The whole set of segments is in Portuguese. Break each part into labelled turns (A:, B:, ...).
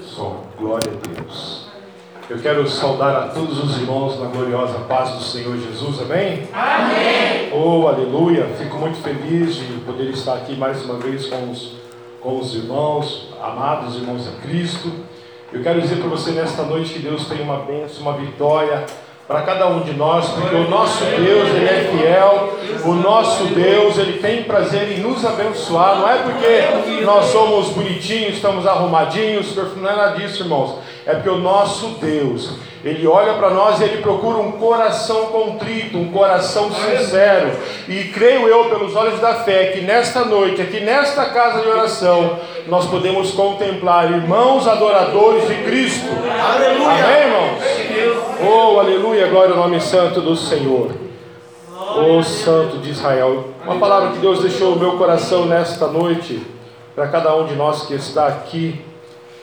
A: Som, glória a Deus. Eu quero saudar a todos os irmãos na gloriosa paz do Senhor Jesus, amém?
B: Amém!
A: Oh, aleluia! Fico muito feliz de poder estar aqui mais uma vez com os, com os irmãos, amados irmãos a Cristo. Eu quero dizer para você nesta noite que Deus tem uma bênção, uma vitória para cada um de nós, porque o nosso Deus, Ele é fiel, o nosso Deus, Ele tem prazer em nos abençoar, não é porque nós somos bonitinhos, estamos arrumadinhos, não é nada disso, irmãos, é porque o nosso Deus, Ele olha para nós e Ele procura um coração contrito, um coração sincero, e creio eu, pelos olhos da fé, que nesta noite, aqui nesta casa de oração, nós podemos contemplar irmãos adoradores de Cristo,
B: Aleluia.
A: amém, irmãos? Oh, aleluia, glória ao nome santo do Senhor. Oh, Santo de Israel. Uma palavra que Deus deixou no meu coração nesta noite, para cada um de nós que está aqui,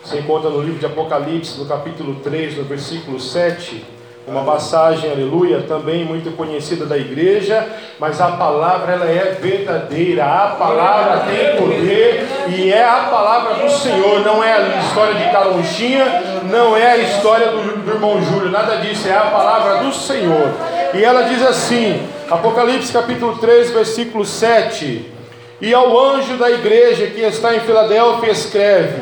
A: se encontra no livro de Apocalipse, no capítulo 3, no versículo 7. Uma passagem, aleluia, também muito conhecida da igreja, mas a palavra ela é verdadeira, a palavra tem poder e é a palavra do Senhor, não é a história de Caronchinha, não é a história do, do irmão Júlio, nada disso, é a palavra do Senhor. E ela diz assim, Apocalipse capítulo 3, versículo 7: E ao anjo da igreja que está em Filadélfia escreve: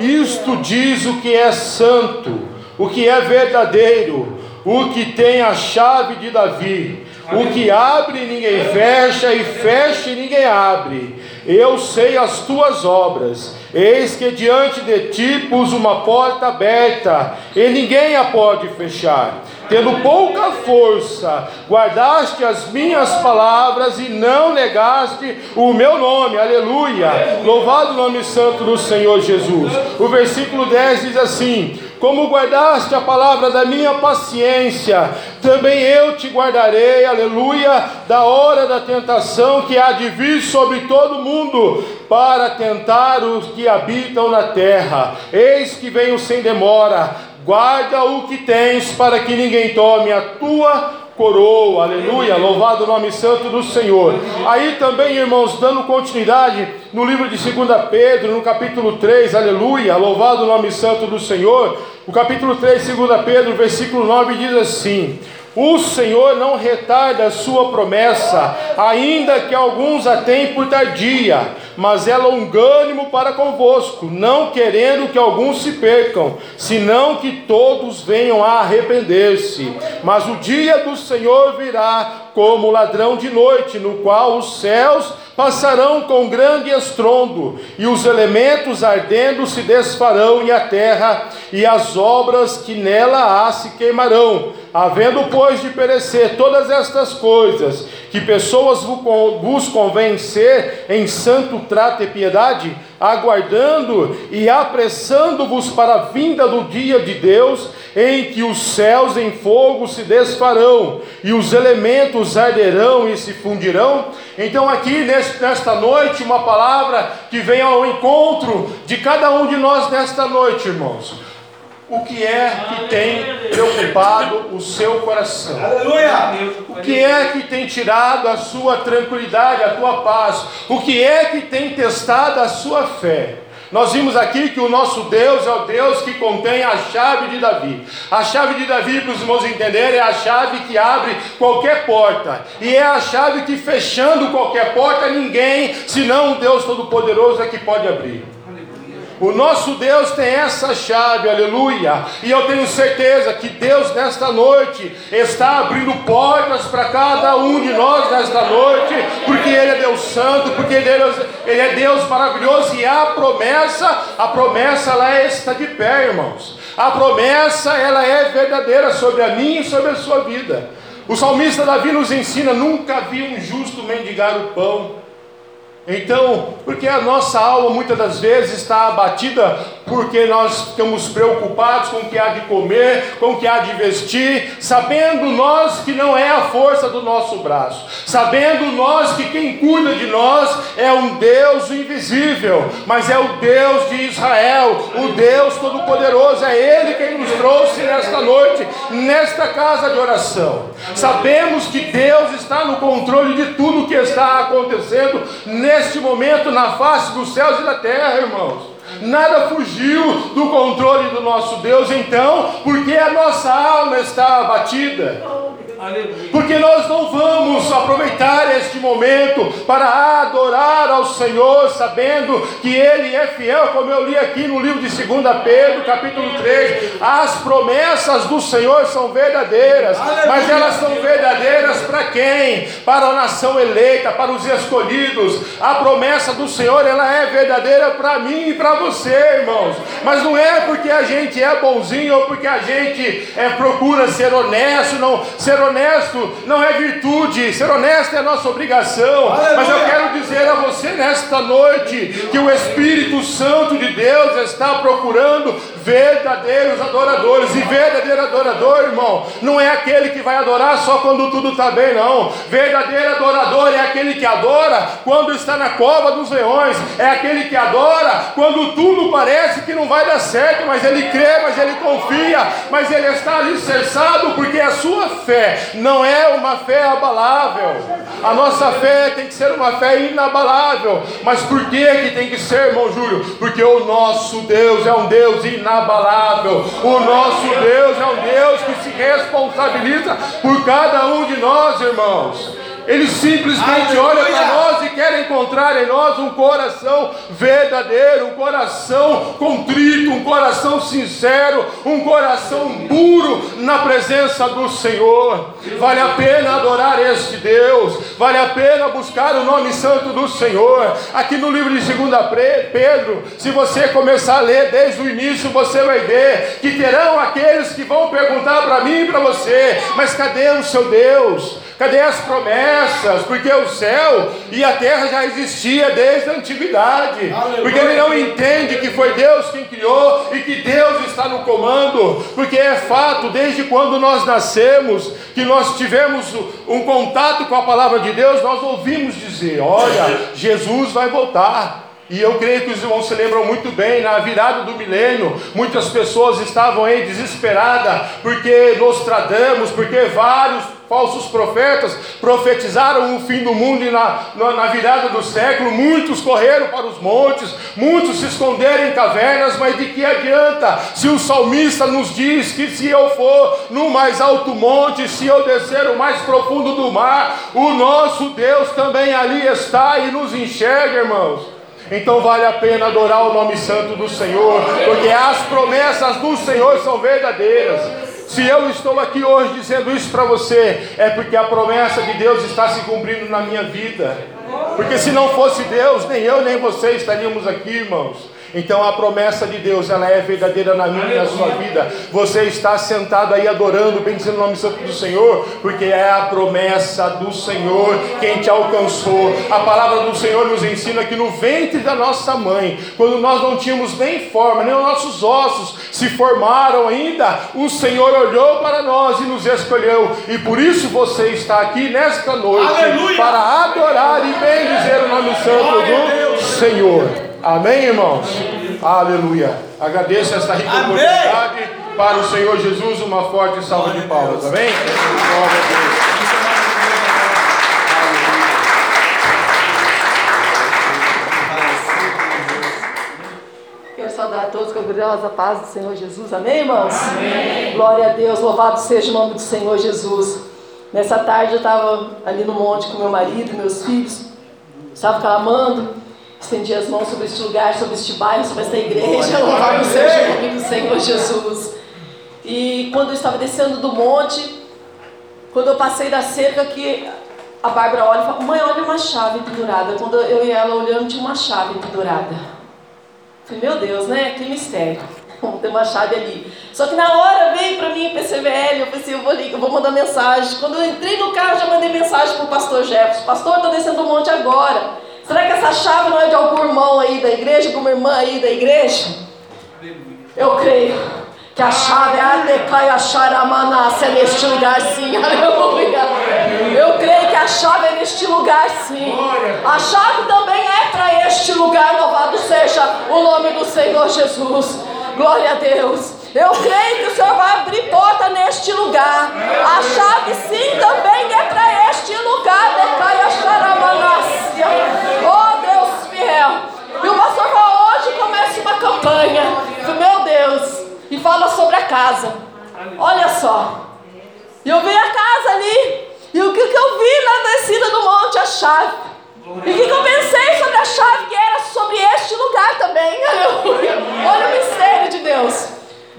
A: Isto diz o que é santo, o que é verdadeiro o que tem a chave de Davi, o que abre ninguém fecha, e fecha ninguém abre. Eu sei as tuas obras, eis que diante de ti pus uma porta aberta, e ninguém a pode fechar. Tendo pouca força, guardaste as minhas palavras e não negaste o meu nome, aleluia. Louvado o nome santo do Senhor Jesus. O versículo 10 diz assim: como guardaste a palavra da minha paciência, também eu te guardarei, aleluia, da hora da tentação que há de vir sobre todo mundo, para tentar os que habitam na terra. Eis que venho sem demora, guarda o que tens, para que ninguém tome a tua coroa, aleluia, louvado o nome santo do Senhor. Aí também, irmãos, dando continuidade no livro de 2 Pedro, no capítulo 3, aleluia, louvado o nome santo do Senhor. O capítulo 3, 2 Pedro, versículo 9 diz assim: o Senhor não retarda a sua promessa, ainda que alguns a tenham por tardia, mas é longânimo para convosco, não querendo que alguns se percam, senão que todos venham a arrepender-se. Mas o dia do Senhor virá como ladrão de noite, no qual os céus passarão com grande estrondo, e os elementos ardendo se desfarão, e a terra e as obras que nela há se queimarão. Havendo, pois, de perecer todas estas coisas, que pessoas vos convencer em santo trato e piedade, aguardando e apressando-vos para a vinda do dia de Deus, em que os céus em fogo se desfarão e os elementos arderão e se fundirão. Então, aqui nesta noite, uma palavra que vem ao encontro de cada um de nós nesta noite, irmãos o que é que tem preocupado o seu coração?
B: Aleluia!
A: O que é que tem tirado a sua tranquilidade, a tua paz? O que é que tem testado a sua fé? Nós vimos aqui que o nosso Deus é o Deus que contém a chave de Davi. A chave de Davi, para os irmãos entenderem, é a chave que abre qualquer porta. E é a chave que, fechando qualquer porta, ninguém, senão o Deus Todo-Poderoso, é que pode abrir. O nosso Deus tem essa chave, aleluia. E eu tenho certeza que Deus nesta noite está abrindo portas para cada um de nós nesta noite, porque Ele é Deus Santo, porque Ele é Deus, Ele é Deus maravilhoso. E a promessa, a promessa ela está de pé, irmãos. A promessa ela é verdadeira sobre a minha e sobre a sua vida. O salmista Davi nos ensina: nunca vi um justo mendigar o pão então, porque a nossa alma muitas das vezes está abatida porque nós ficamos preocupados com o que há de comer, com o que há de vestir, sabendo nós que não é a força do nosso braço, sabendo nós que quem cuida de nós é um Deus invisível, mas é o Deus de Israel, o Deus Todo-Poderoso, é Ele quem nos trouxe nesta noite, nesta casa de oração. Sabemos que Deus está no controle de tudo que está acontecendo neste momento na face dos céus e da terra, irmãos. nada fugiu do controle do nosso Deus, então, porque a nossa alma está abatida. Porque nós não vamos aproveitar este momento para adorar ao Senhor, sabendo que Ele é fiel, como eu li aqui no livro de 2 Pedro, capítulo 3. As promessas do Senhor são verdadeiras, mas elas são verdadeiras para quem? Para a nação eleita, para os escolhidos. A promessa do Senhor ela é verdadeira para mim e para você, irmãos. Mas não é porque a gente é bonzinho ou porque a gente é, procura ser honesto, não ser honesto honesto não é virtude, ser honesto é a nossa obrigação. Aleluia. Mas eu quero dizer a você nesta noite que o Espírito Santo de Deus está procurando verdadeiros adoradores. E verdadeiro adorador, irmão, não é aquele que vai adorar só quando tudo está bem, não. Verdadeiro adorador é aquele que adora quando está na cova dos leões, é aquele que adora quando tudo parece que não vai dar certo, mas ele crê, mas ele confia, mas ele está alicerçado porque a sua fé não é uma fé abalável. A nossa fé tem que ser uma fé inabalável. Mas por que, que tem que ser, irmão Júlio? Porque o nosso Deus é um Deus inabalável. O nosso Deus é um Deus que se responsabiliza por cada um de nós, irmãos. Ele simplesmente Aleluia. olha para nós e quer encontrar em nós um coração verdadeiro, um coração contrito, um coração sincero, um coração puro na presença do Senhor. Vale a pena adorar este Deus, vale a pena buscar o nome santo do Senhor. Aqui no livro de 2 Pedro, se você começar a ler desde o início, você vai ver que terão aqueles que vão perguntar para mim e para você: mas cadê o seu Deus? Cadê as promessas? Porque o céu e a terra já existia desde a antiguidade. Aleluia. Porque ele não entende que foi Deus quem criou e que Deus está no comando. Porque é fato, desde quando nós nascemos, que nós tivemos um contato com a palavra de Deus, nós ouvimos dizer: olha, Jesus vai voltar. E eu creio que os irmãos se lembram muito bem, na virada do milênio, muitas pessoas estavam aí desesperadas, porque Nostradamus, porque vários falsos profetas profetizaram o fim do mundo e na, na, na, virada do século, muitos correram para os montes, muitos se esconderam em cavernas, mas de que adianta se o salmista nos diz que se eu for no mais alto monte, se eu descer o mais profundo do mar, o nosso Deus também ali está e nos enxerga, irmãos. Então vale a pena adorar o nome santo do Senhor, porque as promessas do Senhor são verdadeiras. Se eu estou aqui hoje dizendo isso para você, é porque a promessa de Deus está se cumprindo na minha vida. Porque se não fosse Deus, nem eu nem você estaríamos aqui, irmãos. Então a promessa de Deus, ela é verdadeira na minha e na sua vida. Você está sentado aí adorando, bendizendo o nome santo do Senhor, porque é a promessa do Senhor quem te alcançou. A palavra do Senhor nos ensina que no ventre da nossa mãe, quando nós não tínhamos nem forma, nem os nossos ossos se formaram ainda, o Senhor olhou para nós e nos escolheu. E por isso você está aqui nesta noite Aleluia. para adorar e bendizer o nome santo do Senhor. Amém, irmãos? Aleluia. Agradeço esta rica Amém. oportunidade para o Senhor Jesus. Uma forte salva de palmas. Amém? Glória a Deus.
C: Quero saudar a todos com a gloriosa paz do Senhor Jesus. Amém, irmãos? Amém. Glória a Deus. Louvado seja o nome do Senhor Jesus. Nessa tarde eu estava ali no monte com meu marido meus filhos. Estava clamando estendi as mãos sobre este lugar, sobre este bairro, sobre esta igreja. Louvado seja o nome do Senhor Jesus. E quando eu estava descendo do monte, quando eu passei da cerca, que a Bárbara olha e fala: Mãe, olha uma chave pendurada. Quando eu e ela olhando, tinha uma chave pendurada. falei: Meu Deus, né? Que mistério. Tem uma chave ali. Só que na hora veio para mim PCVL, eu pensei, eu vou, eu vou mandar mensagem. Quando eu entrei no carro, já mandei mensagem para o pastor Jefferson. Pastor, estou descendo o monte agora. Será que essa chave não é de algum irmão aí da igreja, alguma irmã aí da igreja? Eu creio que a chave é a Decai Acharamanassa é neste lugar sim, aleluia. Eu creio que a chave é neste lugar sim. A chave também é para este lugar, louvado seja o nome do Senhor Jesus. Glória a Deus. Eu creio que o Senhor vai abrir porta neste lugar. A chave sim também é para este lugar. Decai Acharamanassa. Oh Deus fiel. E o pastor falou, hoje começa uma campanha fala sobre a casa. Olha só. E eu vi a casa ali. E o que, eu vi na descida do monte? A chave. E o que, eu pensei sobre a chave? Que era sobre este lugar também. Olha o mistério de Deus.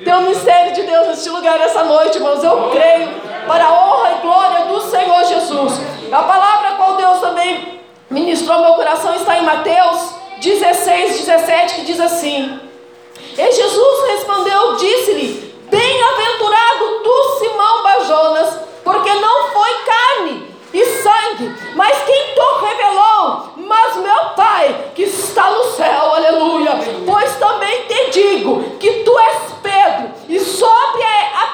C: Tem um mistério de Deus neste lugar nessa noite, irmãos. Eu creio para a honra e glória do Senhor Jesus. A palavra qual Deus também ministrou meu coração está em Mateus 16, 17, que diz assim: E Jesus respondeu, disse-lhe: Bem-aventurado tu, Simão Bajonas, porque não foi carne e sangue, mas quem tu revelou, mas meu Pai que está no céu, aleluia. Pois também te digo que tu és Pedro, e sobre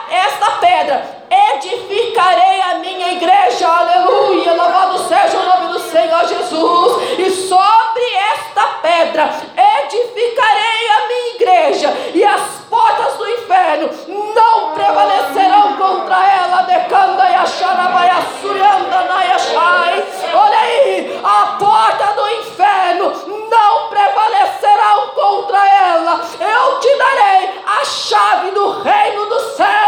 C: esta pedra edificarei a minha igreja, aleluia. Louvado seja o nome do Senhor Jesus, e sobre esta pedra edificarei a minha igreja, e as portas do inferno não prevalecerão contra ela. Decanda e acharabaiá, surianda, Olha aí, a porta do inferno não prevalecerão contra ela. Eu te darei a chave do reino do céu.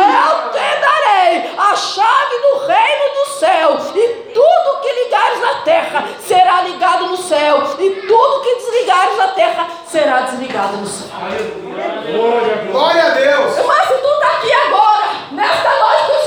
C: Eu te darei a chave do reino do céu. E tudo que ligares na terra será ligado no céu. E tudo que desligares na terra será desligado no céu.
B: Glória a Deus.
C: Mas se tu está aqui agora, nesta noite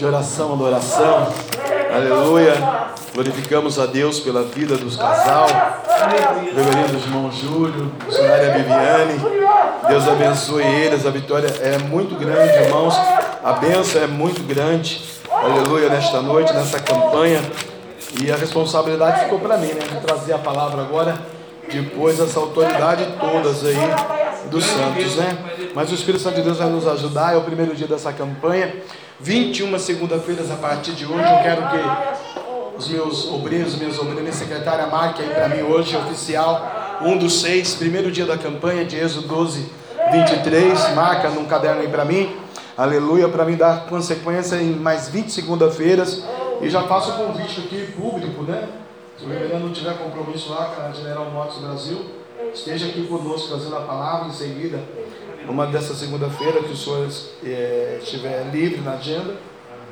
D: de oração, adoração. Aleluia. Glorificamos a Deus pela vida dos casal. Reverendo irmão Júlio, missionária Viviane. Deus abençoe eles. A vitória é muito grande, irmãos. A bênção é muito grande. Aleluia, nesta noite, nessa campanha. E a responsabilidade ficou para mim, né? De trazer a palavra agora. Depois essa autoridade todas aí dos santos, né? Mas o Espírito Santo de Deus vai nos ajudar. É o primeiro dia dessa campanha. 21 segunda-feiras a partir de hoje. Eu quero que os meus obreiros, minhas obreiras, minha secretária marque aí para mim hoje, oficial, um dos seis, primeiro dia da campanha de Êxodo 12, 23. Marca num caderno aí para mim. Aleluia, para mim dar consequência em mais 20 segunda-feiras. E já faço o convite aqui público, né? Se o reverendo não tiver compromisso lá com a General Motors Brasil, esteja aqui conosco trazendo a palavra em seguida. Uma dessa segunda-feira que o senhor é, estiver livre na agenda,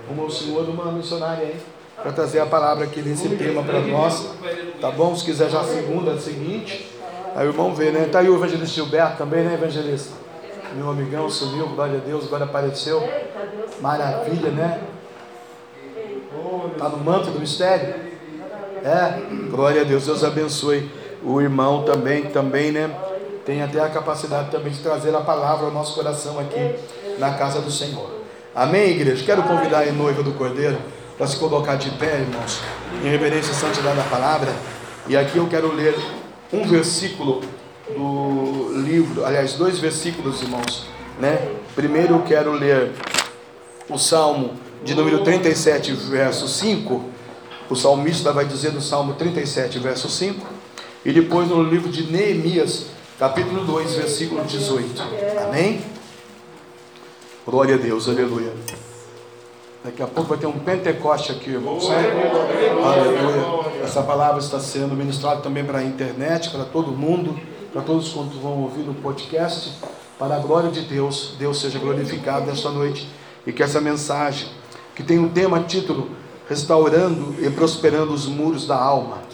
D: como o senhor uma missionária aí. para trazer a palavra aqui nesse tema para nós. Tá bom? Se quiser já segunda, seguinte. Aí o irmão vê, né? Tá aí o evangelista Gilberto também, né, evangelista? Meu amigão sumiu, glória a Deus, agora apareceu. Maravilha, né? Está no manto do mistério? É, glória a Deus, Deus abençoe o irmão também, também, né? Tem até a capacidade também de trazer a palavra ao nosso coração aqui na casa do Senhor. Amém, igreja? Quero convidar a noiva do Cordeiro para se colocar de pé, irmãos, em reverência e santidade da palavra. E aqui eu quero ler um versículo do livro, aliás, dois versículos, irmãos, né? Primeiro eu quero ler o Salmo de número 37, verso 5. O salmista vai dizer no Salmo 37, verso 5. E depois no livro de Neemias, capítulo 2, versículo 18. Amém? Glória a Deus, aleluia. Daqui a pouco vai ter um Pentecoste aqui, irmãos. Aleluia. Essa palavra está sendo ministrada também para a internet, para todo mundo, para todos quantos vão ouvir no podcast. Para a glória de Deus, Deus seja glorificado nesta noite e que essa mensagem, que tem um tema título Restaurando e Prosperando os Muros da Alma,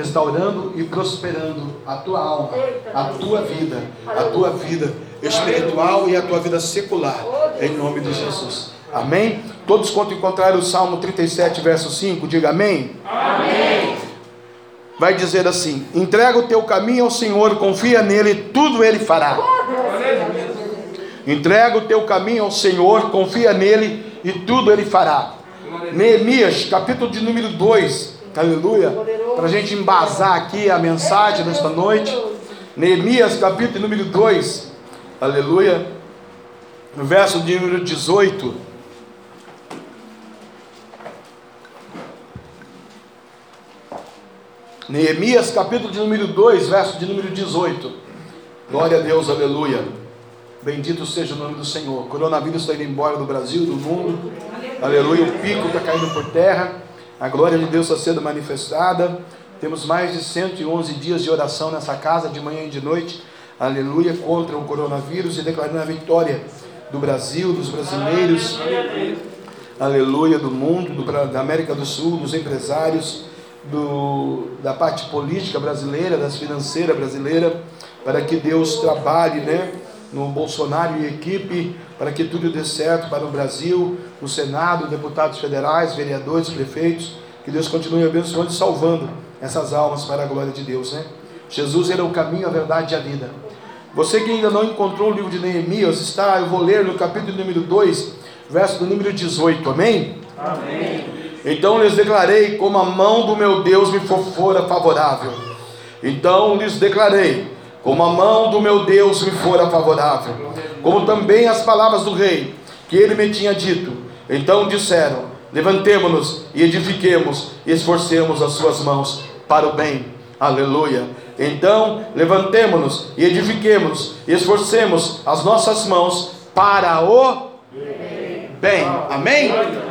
D: restaurando e prosperando a tua alma, a tua vida, a tua vida espiritual e a tua vida secular, em nome de Jesus. Amém? Todos quanto encontraram o Salmo 37, verso 5, diga amém. Amém. Vai dizer assim: entrega o teu caminho ao Senhor, confia nele, tudo ele fará. Entrega o teu caminho ao Senhor, confia nele e tudo ele fará. Neemias, capítulo de número 2, aleluia, para a gente embasar aqui a mensagem nesta noite. Neemias, capítulo número 2, aleluia, no verso de número 18. Neemias, capítulo de número 2, verso de número 18. Glória a Deus, aleluia. Bendito seja o nome do Senhor. O coronavírus está indo embora do Brasil, do mundo. Aleluia. O pico está caindo por terra. A glória de Deus está sendo manifestada. Temos mais de 111 dias de oração nessa casa, de manhã e de noite. Aleluia. Contra o coronavírus e declarando a vitória do Brasil, dos brasileiros. Aleluia. Do mundo, do, da América do Sul, dos empresários do, da parte política brasileira, das financeiras brasileiras, para que Deus trabalhe né, no Bolsonaro e equipe, para que tudo dê certo para o Brasil, no Senado, deputados federais, vereadores, prefeitos, que Deus continue abençoando e salvando essas almas para a glória de Deus. Né? Jesus era o caminho, a verdade e a vida. Você que ainda não encontrou o livro de Neemias, está, eu vou ler no capítulo número 2, verso do número 18, amém? Amém. Então lhes declarei como a mão do meu Deus me fora favorável. Então lhes declarei como a mão do meu Deus me fora favorável, como também as palavras do rei que ele me tinha dito. Então disseram: Levantemo-nos e edifiquemos e esforcemos as suas mãos para o bem. Aleluia. Então levantemo-nos e edifiquemos e esforcemos as nossas mãos para o bem. Amém?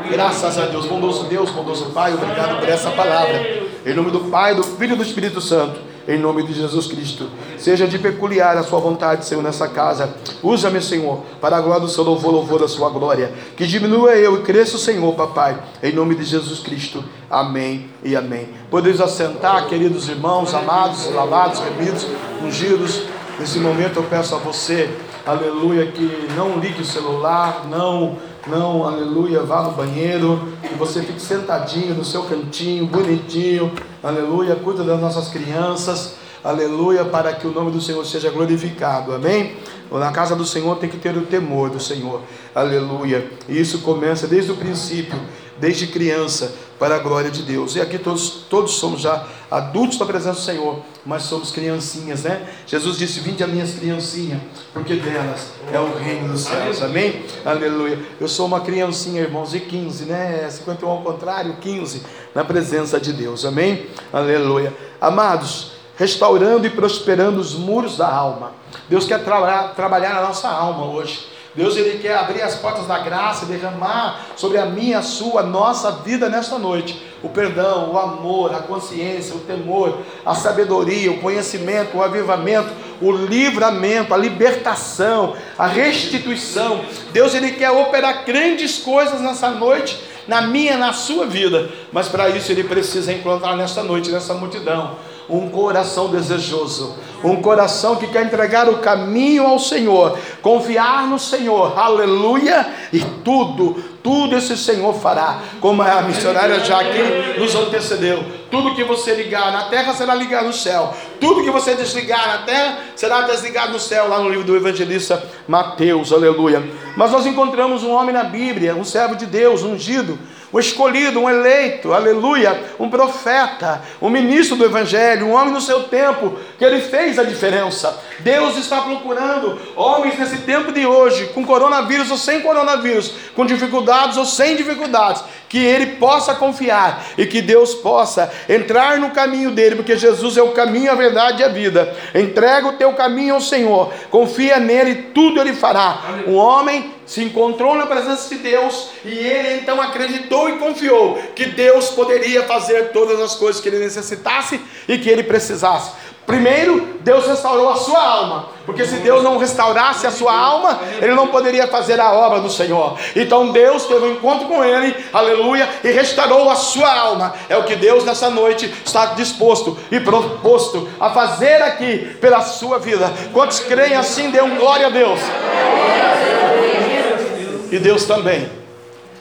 D: Graças a Deus, bondoso Deus, bondoso Pai, obrigado por essa palavra. Em nome do Pai, do Filho e do Espírito Santo, em nome de Jesus Cristo. Seja de peculiar a sua vontade, Senhor, nessa casa. Usa-me, Senhor, para a glória do seu louvor, louvor da sua glória. Que diminua eu e cresça o Senhor, papai, em nome de Jesus Cristo. Amém e amém. Podemos assentar, queridos irmãos, amados, lavados, remidos, ungidos. Nesse momento eu peço a você, aleluia, que não ligue o celular, não não, aleluia, vá no banheiro, e você fique sentadinho no seu cantinho, bonitinho, aleluia, cuida das nossas crianças, aleluia, para que o nome do Senhor seja glorificado, amém? Na casa do Senhor tem que ter o temor do Senhor, aleluia, e isso começa desde o princípio, desde criança, para a glória de Deus. E aqui todos, todos somos já adultos na presença do Senhor, mas somos criancinhas, né? Jesus disse: Vinde a minhas criancinhas, porque delas é o reino dos céus. Amém? Aleluia. Eu sou uma criancinha, irmãos, de 15, né? 51 ao contrário, 15, na presença de Deus. Amém? Aleluia. Amados, restaurando e prosperando os muros da alma. Deus quer tra trabalhar na nossa alma hoje. Deus ele quer abrir as portas da graça e derramar sobre a minha, a sua, a nossa vida nesta noite. O perdão, o amor, a consciência, o temor, a sabedoria, o conhecimento, o avivamento, o livramento, a libertação, a restituição. Deus ele quer operar grandes coisas nessa noite na minha, na sua vida. Mas para isso ele precisa encontrar nesta noite, nessa multidão, um coração desejoso, um coração que quer entregar o caminho ao Senhor, confiar no Senhor, aleluia, e tudo, tudo esse Senhor fará, como a missionária já aqui nos antecedeu. Tudo que você ligar na terra será ligado no céu, tudo que você desligar na terra será desligado no céu, lá no livro do evangelista Mateus, aleluia. Mas nós encontramos um homem na Bíblia, um servo de Deus, ungido um escolhido, um eleito, aleluia, um profeta, um ministro do Evangelho, um homem no seu tempo, que ele fez a diferença. Deus está procurando homens nesse tempo de hoje, com coronavírus ou sem coronavírus, com dificuldades ou sem dificuldades, que ele possa confiar e que Deus possa entrar no caminho dele, porque Jesus é o caminho, a verdade e a vida. Entrega o teu caminho ao Senhor, confia nele, tudo ele fará. Um homem se encontrou na presença de Deus e ele então acreditou e confiou que Deus poderia fazer todas as coisas que ele necessitasse e que ele precisasse. Primeiro, Deus restaurou a sua alma, porque se Deus não restaurasse a sua alma, ele não poderia fazer a obra do Senhor. Então Deus teve um encontro com ele, aleluia, e restaurou a sua alma. É o que Deus nessa noite está disposto e proposto a fazer aqui pela sua vida. Quantos creem assim, dê um glória a Deus. E Deus também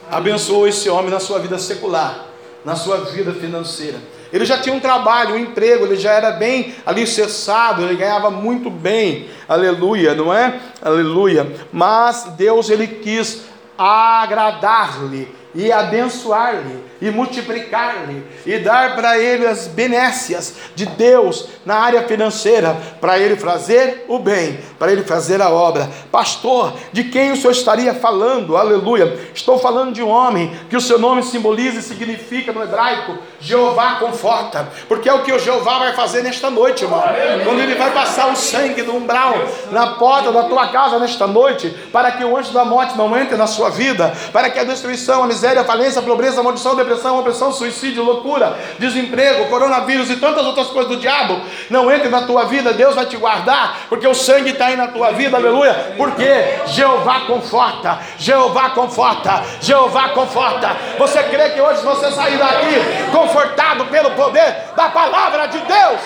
D: abençoou esse homem na sua vida secular, na sua vida financeira. Ele já tinha um trabalho, um emprego, ele já era bem alicerçado, ele ganhava muito bem, aleluia, não é? Aleluia. Mas Deus, ele quis agradar-lhe e abençoar-lhe e multiplicar-lhe e dar para ele as benécias de Deus na área financeira, para ele fazer o bem, para ele fazer a obra. Pastor, de quem o senhor estaria falando? Aleluia. Estou falando de um homem que o seu nome simboliza e significa no hebraico Jeová conforta, porque é o que o Jeová vai fazer nesta noite, irmão. Quando ele vai passar o sangue do umbral na porta da tua casa nesta noite, para que o anjo da morte não entre na sua vida, para que a destruição, a miséria, a falência, a pobreza, a maldição, a depressão, opressão, suicídio, loucura, desemprego, coronavírus e tantas outras coisas do diabo não entre na tua vida, Deus vai te guardar, porque o sangue está aí na tua vida, aleluia. Porque Jeová conforta, Jeová conforta, Jeová conforta. Você crê que hoje você sair daqui confortado pelo poder da palavra de Deus?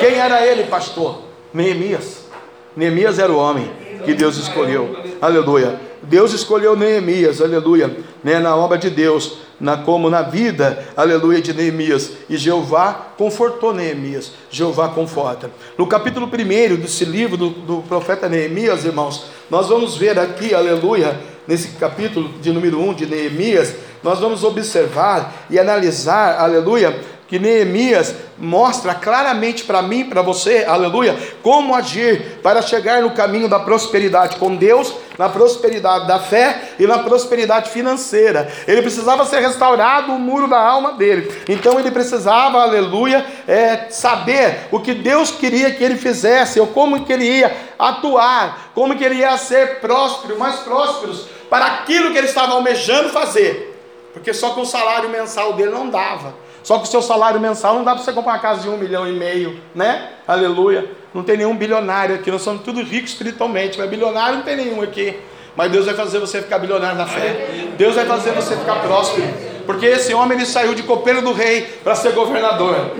D: Quem era ele, pastor? Neemias. Neemias era o homem que Deus escolheu. Aleluia. Deus escolheu Neemias, aleluia, né, na obra de Deus, na, como na vida, aleluia, de Neemias. E Jeová confortou Neemias. Jeová conforta. No capítulo 1 desse livro do, do profeta Neemias, irmãos, nós vamos ver aqui, aleluia, nesse capítulo de número 1 de Neemias, nós vamos observar e analisar, aleluia, que Neemias mostra claramente para mim, para você, aleluia, como agir para chegar no caminho da prosperidade com Deus, na prosperidade da fé e na prosperidade financeira. Ele precisava ser restaurado o muro da alma dele. Então ele precisava, aleluia, é, saber o que Deus queria que ele fizesse, ou como que ele ia atuar, como que ele ia ser próspero, mais prósperos para aquilo que ele estava almejando fazer. Porque só com o salário mensal dele não dava. Só que o seu salário mensal não dá para você comprar uma casa de um milhão e meio, né? Aleluia. Não tem nenhum bilionário aqui, nós somos tudo ricos espiritualmente, mas bilionário não tem nenhum aqui. Mas Deus vai fazer você ficar bilionário na fé. Deus vai fazer você ficar próspero. Porque esse homem ele saiu de copeiro do rei para ser governador.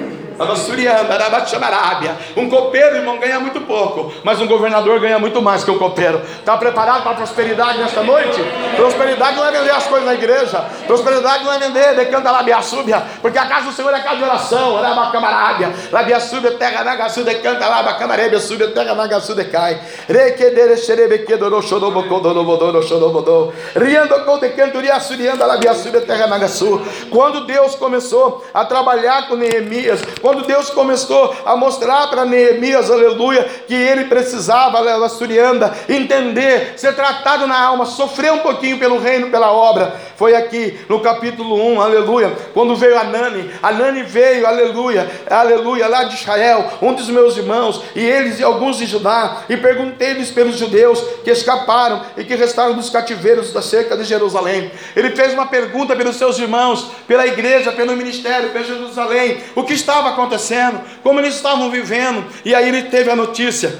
D: Um copeiro, irmão, ganha muito pouco, mas um governador ganha muito mais que um copeiro. Está preparado para a prosperidade nesta noite? Prosperidade não é vender as coisas na igreja, prosperidade não é vender, decanta labia súbia, porque a casa do Senhor é casa de oração, camarabia, labia súbia, terra nagaçu, decanta laba camarabia súbia, terra nagaçu, decai. Requedere xerebequedoro xorobocodoro xorobodô, riando com decanturia surianda labia súbia, terra nagaçu. Quando Deus começou a trabalhar com Neemias, quando Deus começou a mostrar para Neemias, aleluia, que ele precisava, Lasturianda, entender, ser tratado na alma, sofrer um pouquinho pelo reino, pela obra. Foi aqui no capítulo 1, aleluia, quando veio Anani, Anani veio, aleluia, aleluia, lá de Israel, um dos meus irmãos, e eles e alguns de Judá, e perguntei-lhes pelos judeus que escaparam e que restaram dos cativeiros da cerca de Jerusalém. Ele fez uma pergunta pelos seus irmãos, pela igreja, pelo ministério, pela Jerusalém, o que estava acontecendo, como eles estavam vivendo. E aí ele teve a notícia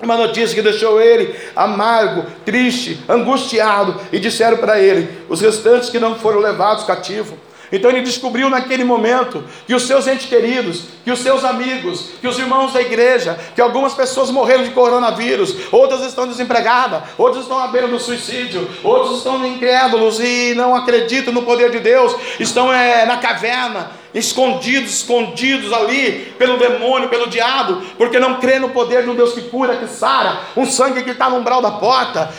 D: uma notícia que deixou ele amargo, triste, angustiado, e disseram para ele: os restantes que não foram levados cativo. Então ele descobriu naquele momento que os seus entes queridos, que os seus amigos, que os irmãos da igreja, que algumas pessoas morreram de coronavírus, outras estão desempregadas, outros estão à beira do suicídio, outros estão incrédulos e não acreditam no poder de Deus, estão é, na caverna, escondidos, escondidos ali pelo demônio, pelo diabo, porque não crê no poder de um Deus que cura, que sara, um sangue que está no umbral da porta,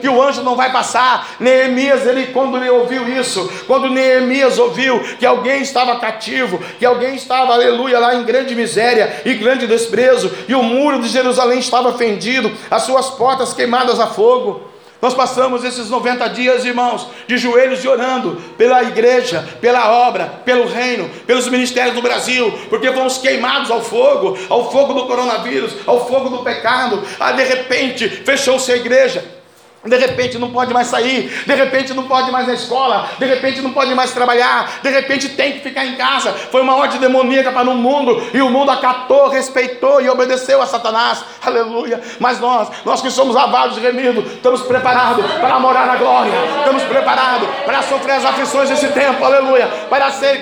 D: que o anjo não vai passar. Neemias, ele quando ele ouviu isso, quando Neemias ouviu que alguém estava cativo, que alguém estava, aleluia, lá em grande miséria e grande desprezo, e o muro de Jerusalém estava fendido, as suas portas queimadas a fogo. Nós passamos esses 90 dias, irmãos, de joelhos e orando pela igreja, pela obra, pelo reino, pelos ministérios do Brasil, porque fomos queimados ao fogo, ao fogo do coronavírus, ao fogo do pecado. Ah, de repente, fechou-se a igreja de repente não pode mais sair, de repente não pode mais na escola, de repente não pode mais trabalhar, de repente tem que ficar em casa. Foi uma ordem demoníaca para o mundo e o mundo acatou, respeitou e obedeceu a Satanás. Aleluia. Mas nós, nós que somos lavados e remidos, estamos preparados para morar na glória, estamos preparados para sofrer as aflições desse tempo. Aleluia. Para ser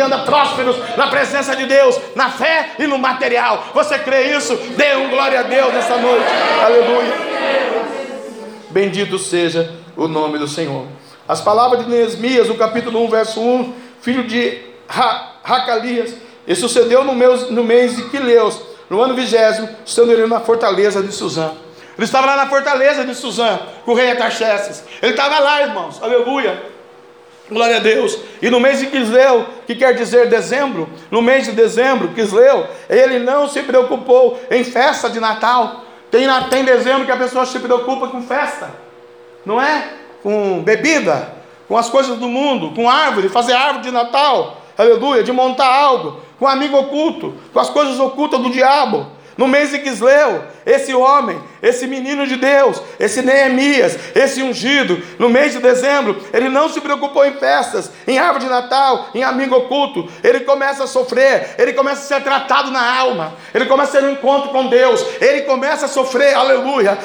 D: anda prósperos na presença de Deus, na fé e no material. Você crê isso? Dê um glória a Deus nessa noite. Aleluia. Bendito seja o nome do Senhor. As palavras de Neesmias, no capítulo 1, verso 1, filho de Racalias, e sucedeu no, meu, no mês de Quileus, no ano vigésimo, estando ele na fortaleza de Suzã. Ele estava lá na fortaleza de Suzã, com o rei Ataxerxes. Ele estava lá, irmãos, aleluia. Glória a Deus. E no mês de Quisleu, que quer dizer dezembro, no mês de dezembro, Quisleu, ele não se preocupou em festa de Natal, tem, tem dezembro que a pessoa se preocupa com festa, não é? Com bebida, com as coisas do mundo, com árvore, fazer árvore de Natal, aleluia, de montar algo, com amigo oculto, com as coisas ocultas do diabo. No mês de Quisleu, esse homem, esse menino de Deus, esse Neemias, esse ungido, no mês de dezembro, ele não se preocupou em festas, em árvore de Natal, em amigo oculto. Ele começa a sofrer, ele começa a ser tratado na alma, ele começa a ter um encontro com Deus, ele começa a sofrer, aleluia,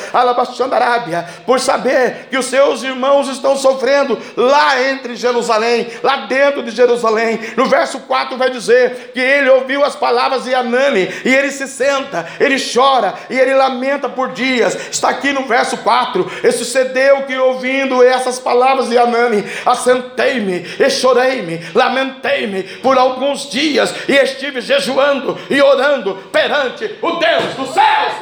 D: Arábia, por saber que os seus irmãos estão sofrendo lá entre Jerusalém, lá dentro de Jerusalém. No verso 4 vai dizer que ele ouviu as palavras de Anani e ele se senta, ele chora e ele lamenta por dias. Está aqui no verso 4. E sucedeu que ouvindo essas palavras de Anani, assentei-me e chorei-me, lamentei-me por alguns dias e estive jejuando e orando perante o Deus dos céus.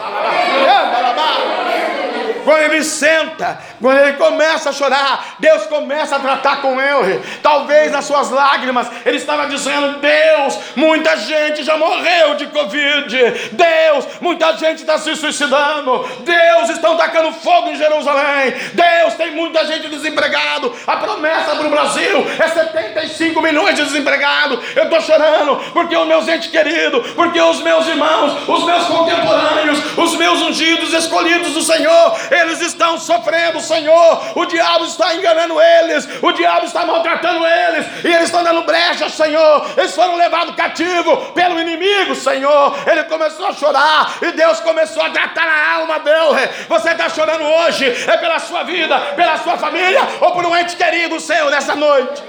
D: Quando ele senta, quando ele começa a chorar, Deus começa a tratar com ele. Talvez nas suas lágrimas, ele estava dizendo: Deus, muita gente já morreu de Covid. Deus, muita gente está se suicidando. Deus, estão tacando fogo em Jerusalém. Deus, tem muita gente desempregado. A promessa para o Brasil é 75 milhões de desempregados. Eu estou chorando porque os meus entes queridos, porque os meus irmãos, os meus contemporâneos, os meus ungidos, escolhidos do Senhor, eles estão sofrendo, Senhor. O diabo está enganando eles, o diabo está maltratando eles, e eles estão dando brecha, Senhor. Eles foram levados cativo pelo inimigo, Senhor. Ele começou a chorar e Deus começou a tratar a alma dele. Você está chorando hoje, é pela sua vida, pela sua família ou por um ente querido seu nessa noite.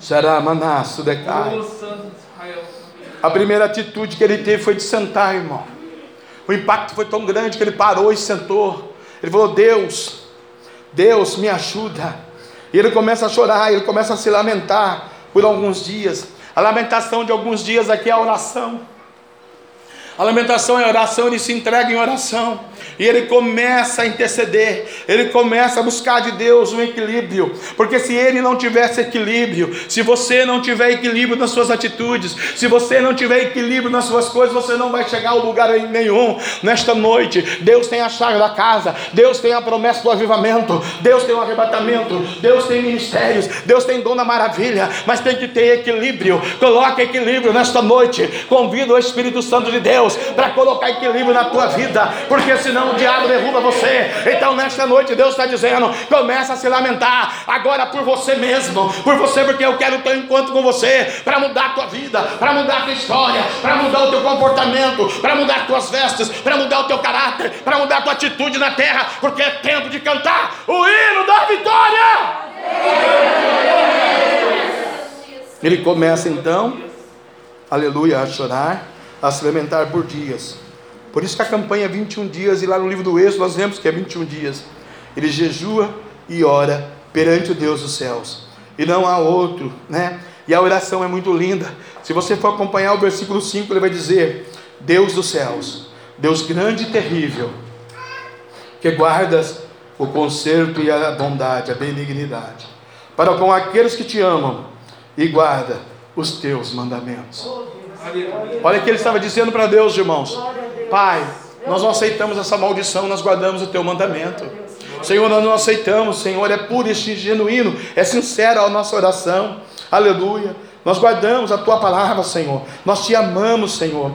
D: Será manasso decai. A primeira atitude que ele teve foi de sentar, irmão. O impacto foi tão grande que ele parou e sentou. Ele falou: Deus, Deus me ajuda. E ele começa a chorar, ele começa a se lamentar por alguns dias. A lamentação de alguns dias aqui é a oração. A lamentação é oração, ele se entrega em oração. E ele começa a interceder, ele começa a buscar de Deus um equilíbrio, porque se ele não tivesse equilíbrio, se você não tiver equilíbrio nas suas atitudes, se você não tiver equilíbrio nas suas coisas, você não vai chegar a lugar nenhum. Nesta noite, Deus tem a chave da casa, Deus tem a promessa do avivamento, Deus tem o arrebatamento, Deus tem ministérios, Deus tem dona maravilha, mas tem que ter equilíbrio. Coloque equilíbrio nesta noite. Convido o Espírito Santo de Deus Deus para colocar equilíbrio na tua vida, porque senão o diabo derruba você. Então, nesta noite, Deus está dizendo: começa a se lamentar agora por você mesmo, por você, porque eu quero ter um encontro com você para mudar a tua vida, para mudar a tua história, para mudar o teu comportamento, para mudar as tuas vestes, para mudar o teu caráter, para mudar a tua atitude na terra, porque é tempo de cantar o hino da vitória. Ele começa então, aleluia, a chorar, a se lamentar por dias. Por isso que a campanha é 21 dias, e lá no livro do Êxodo nós vemos que é 21 dias. Ele jejua e ora perante o Deus dos céus. E não há outro, né? E a oração é muito linda. Se você for acompanhar o versículo 5, ele vai dizer: Deus dos céus, Deus grande e terrível, que guardas o conserto e a bondade, a benignidade, para com aqueles que te amam e guarda os teus mandamentos. Olha o que ele estava dizendo para Deus, irmãos: Pai, nós não aceitamos essa maldição, nós guardamos o teu mandamento. Senhor, nós não aceitamos, Senhor, é puro e genuíno, é sincera a nossa oração. Aleluia. Nós guardamos a tua palavra, Senhor. Nós te amamos, Senhor.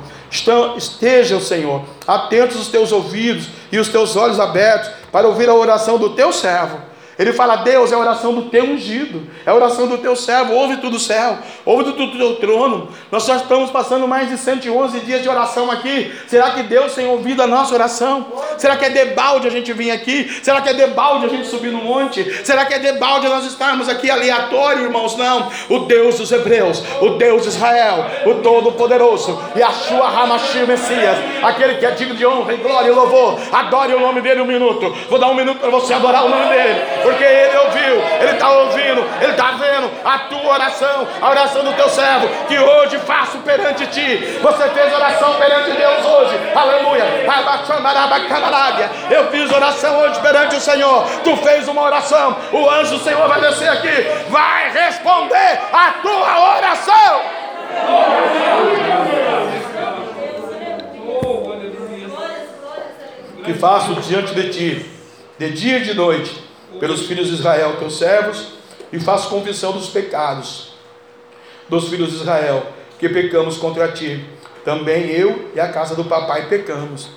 D: Estejam, Senhor, atentos os teus ouvidos e os teus olhos abertos para ouvir a oração do teu servo ele fala: Deus, é a oração do teu ungido, é a oração do teu servo, ouve tudo céu, ouve tudo do teu trono. Nós já estamos passando mais de 111 dias de oração aqui. Será que Deus tem ouvido a nossa oração? Será que é debalde a gente vir aqui? Será que é debalde a gente subir no monte? Será que é debalde nós estarmos aqui aleatório, irmãos? Não. O Deus dos Hebreus, o Deus de Israel, o Todo-Poderoso, e a sua Ramachir Messias, aquele que é digno de honra e glória e louvor. Adore o nome dele um minuto. Vou dar um minuto para você adorar o nome dele porque Ele ouviu, Ele está ouvindo, Ele está vendo a tua oração, a oração do teu servo, que hoje faço perante ti. Você fez oração perante Deus hoje, aleluia. Eu fiz oração hoje perante o Senhor. Tu fez uma oração, o anjo do Senhor vai descer aqui, vai responder a tua oração. Que faço diante de ti, de dia e de noite pelos filhos de Israel, teus servos, e faço confissão dos pecados dos filhos de Israel, que pecamos contra ti. Também eu e a casa do papai pecamos.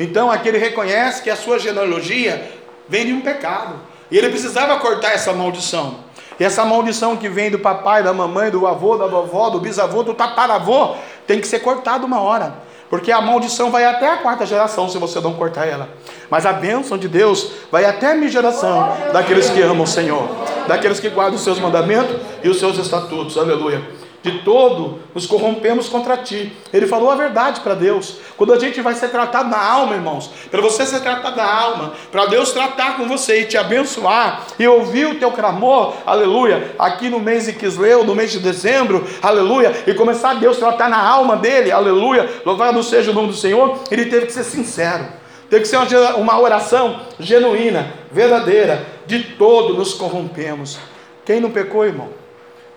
D: Então aqui ele reconhece que a sua genealogia vem de um pecado. E ele precisava cortar essa maldição. E essa maldição que vem do papai, da mamãe, do avô, da vovó, do bisavô, do tataravô, tem que ser cortada uma hora. Porque a maldição vai até a quarta geração se você não cortar ela. Mas a bênção de Deus vai até a minha geração daqueles que amam o Senhor, daqueles que guardam os seus mandamentos e os seus estatutos. Aleluia de todo nos corrompemos contra ti. Ele falou a verdade para Deus. Quando a gente vai ser tratado na alma, irmãos, para você ser tratado na alma, para Deus tratar com você e te abençoar e ouvir o teu clamor, aleluia, aqui no mês de Quisleu, no mês de dezembro, aleluia, e começar a Deus tratar na alma dele, aleluia, louvado seja o nome do Senhor, ele teve que ser sincero. Teve que ser uma oração genuína, verdadeira. De todo nos corrompemos. Quem não pecou, irmão?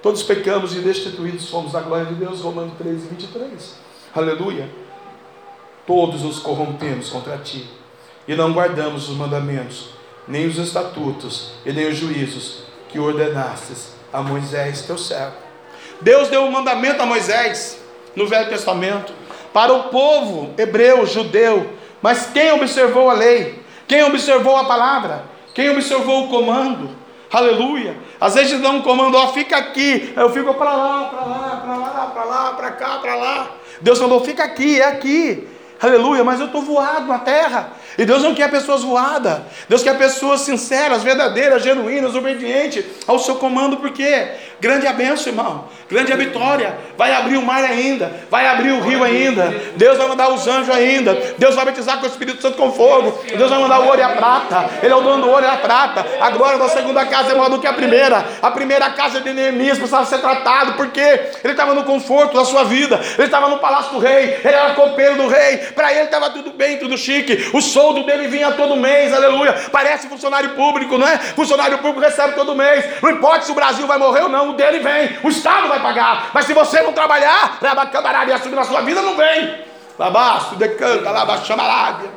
D: Todos pecamos e destituídos fomos da glória de Deus, Romanos 13, 23. Aleluia. Todos nos corrompemos contra ti e não guardamos os mandamentos, nem os estatutos e nem os juízos que ordenastes a Moisés, teu servo. Deus deu um mandamento a Moisés no Velho Testamento para o povo hebreu, judeu, mas quem observou a lei? Quem observou a palavra? Quem observou o comando? Aleluia. Às vezes dá um comando, ó, fica aqui. Eu fico para lá, para lá, para lá, para lá, para cá, para lá. Deus falou, fica aqui, é aqui. Aleluia, mas eu estou voado na terra. E Deus não quer pessoas voadas. Deus quer pessoas sinceras, verdadeiras, genuínas, obedientes ao seu comando, porque grande a benção, irmão. Grande a vitória. Vai abrir o mar ainda. Vai abrir o rio ainda. Deus vai mandar os anjos ainda. Deus vai batizar com o Espírito Santo com fogo. Deus vai mandar o ouro e a prata. Ele é o dono do ouro e a prata. A glória da segunda casa é maior do que a primeira. A primeira casa de Neemias precisava ser tratado, porque ele estava no conforto da sua vida. Ele estava no palácio do rei. Ele era copeiro do rei. Para ele estava tudo bem, tudo chique. O soldo dele vinha todo mês, aleluia. Parece funcionário público, não é? Funcionário público recebe todo mês. Não importa se o Brasil vai morrer ou não, o dele vem. O Estado vai pagar. Mas se você não trabalhar, rabacambararia subir na sua vida, não vem. Labaço, decanta, labaxamarábia.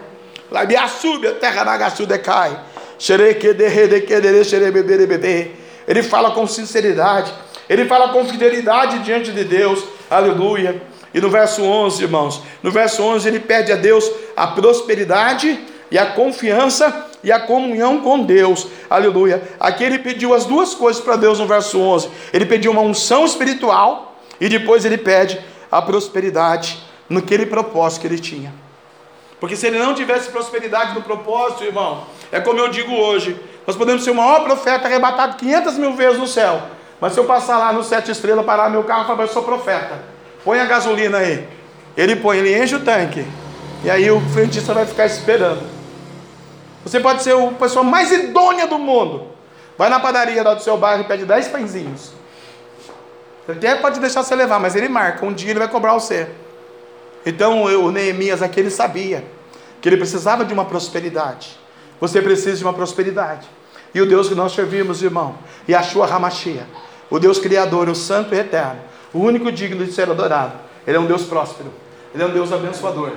D: Labiaçúbia, terra nagaçu decai. Ele fala com sinceridade. Ele fala com fidelidade diante de Deus. Aleluia. E no verso 11, irmãos, no verso 11 ele pede a Deus a prosperidade e a confiança e a comunhão com Deus. Aleluia. Aqui ele pediu as duas coisas para Deus no verso 11. Ele pediu uma unção espiritual e depois ele pede a prosperidade naquele propósito que ele tinha. Porque se ele não tivesse prosperidade no propósito, irmão, é como eu digo hoje: nós podemos ser o maior profeta arrebatado 500 mil vezes no céu. Mas se eu passar lá no sete estrelas, parar meu carro e falar, eu sou profeta, põe a gasolina aí. Ele põe, ele enche o tanque. E aí o frentista vai ficar esperando. Você pode ser a pessoa mais idônea do mundo. Vai na padaria lá do seu bairro e pede 10 pãezinhos. Até pode deixar você levar, mas ele marca. Um dia ele vai cobrar você. Então o Neemias aqui ele sabia que ele precisava de uma prosperidade. Você precisa de uma prosperidade. E o Deus que nós servimos, irmão, e a sua Ramachia, o Deus Criador, o Santo e Eterno, o único digno de ser adorado, Ele é um Deus próspero, Ele é um Deus abençoador.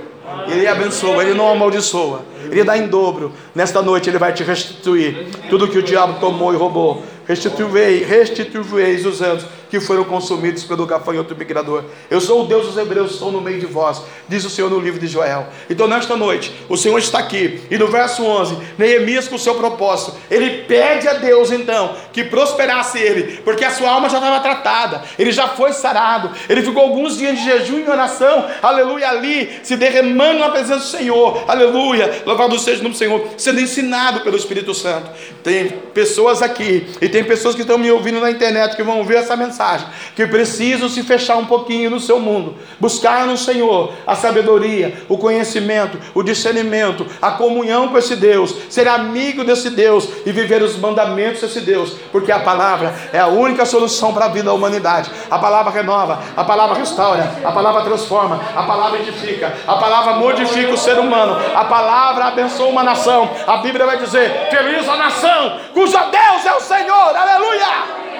D: Ele abençoa, Ele não amaldiçoa, Ele dá em dobro. Nesta noite Ele vai te restituir tudo que o diabo tomou e roubou. Restituirei, restituireis os anos que foram consumidos pelo gafanhoto migrador. Eu sou o Deus dos Hebreus, estou no meio de vós, diz o Senhor no livro de Joel. Então, nesta noite, o Senhor está aqui, e no verso 11, Neemias, com o seu propósito, ele pede a Deus então que prosperasse ele, porque a sua alma já estava tratada, ele já foi sarado, ele ficou alguns dias de jejum e oração, aleluia, ali, se derramando na presença do Senhor, aleluia, louvado seja o nome do Senhor, sendo ensinado pelo Espírito Santo. Tem pessoas aqui, e tem pessoas que estão me ouvindo na internet que vão ouvir essa mensagem mensagem, que precisam se fechar um pouquinho no seu mundo, buscar no Senhor a sabedoria, o conhecimento, o discernimento, a comunhão com esse Deus, ser amigo desse Deus e viver os mandamentos desse Deus, porque a palavra é a única solução para a vida da humanidade. A palavra renova, a palavra restaura, a palavra transforma, a palavra edifica, a palavra modifica o ser humano, a palavra abençoa uma nação. A Bíblia vai dizer: Feliz a nação cujo Deus é o Senhor, aleluia!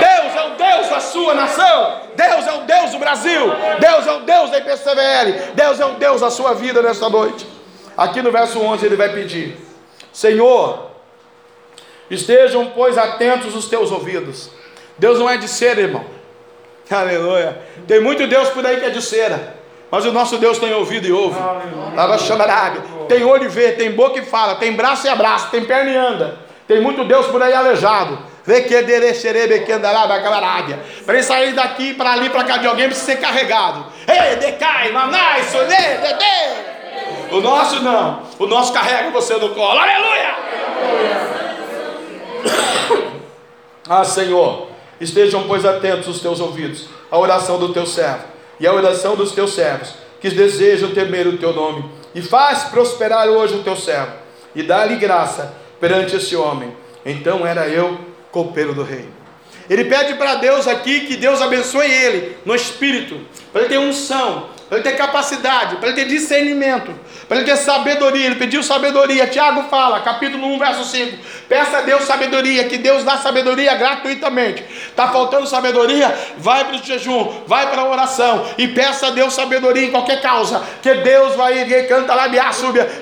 D: Deus é o Deus da sua nação. Deus é o Deus do Brasil. Deus é o Deus da IPCVL. Deus é o Deus da sua vida nesta noite. Aqui no verso 11 ele vai pedir: Senhor, estejam, pois, atentos os teus ouvidos. Deus não é de cera, irmão. Aleluia. Tem muito Deus por aí que é de cera. Mas o nosso Deus tem ouvido e ouve. Tem olho e vê, tem boca e fala, tem braço e abraça, tem perna e anda. Tem muito Deus por aí aleijado. Para ele sair daqui, para ali, para cá de alguém, precisa ser carregado. Ei, decai, manai, sonê, dede. O nosso não. O nosso carrega você no colo. Aleluia! Ah, Senhor, estejam, pois, atentos os teus ouvidos à oração do teu servo e à oração dos teus servos, que desejam temer o teu nome. E faz prosperar hoje o teu servo, e dá-lhe graça perante esse homem. Então era eu copeiro do rei. Ele pede para Deus aqui que Deus abençoe ele no espírito, para ele ter unção, para ele ter capacidade, para ele ter discernimento, para ele ter sabedoria. Ele pediu sabedoria. Tiago fala, capítulo 1, verso 5. Peça a Deus sabedoria, que Deus dá sabedoria gratuitamente. Está faltando sabedoria? Vai para o jejum, vai para a oração e peça a Deus sabedoria em qualquer causa, que Deus vai canta lá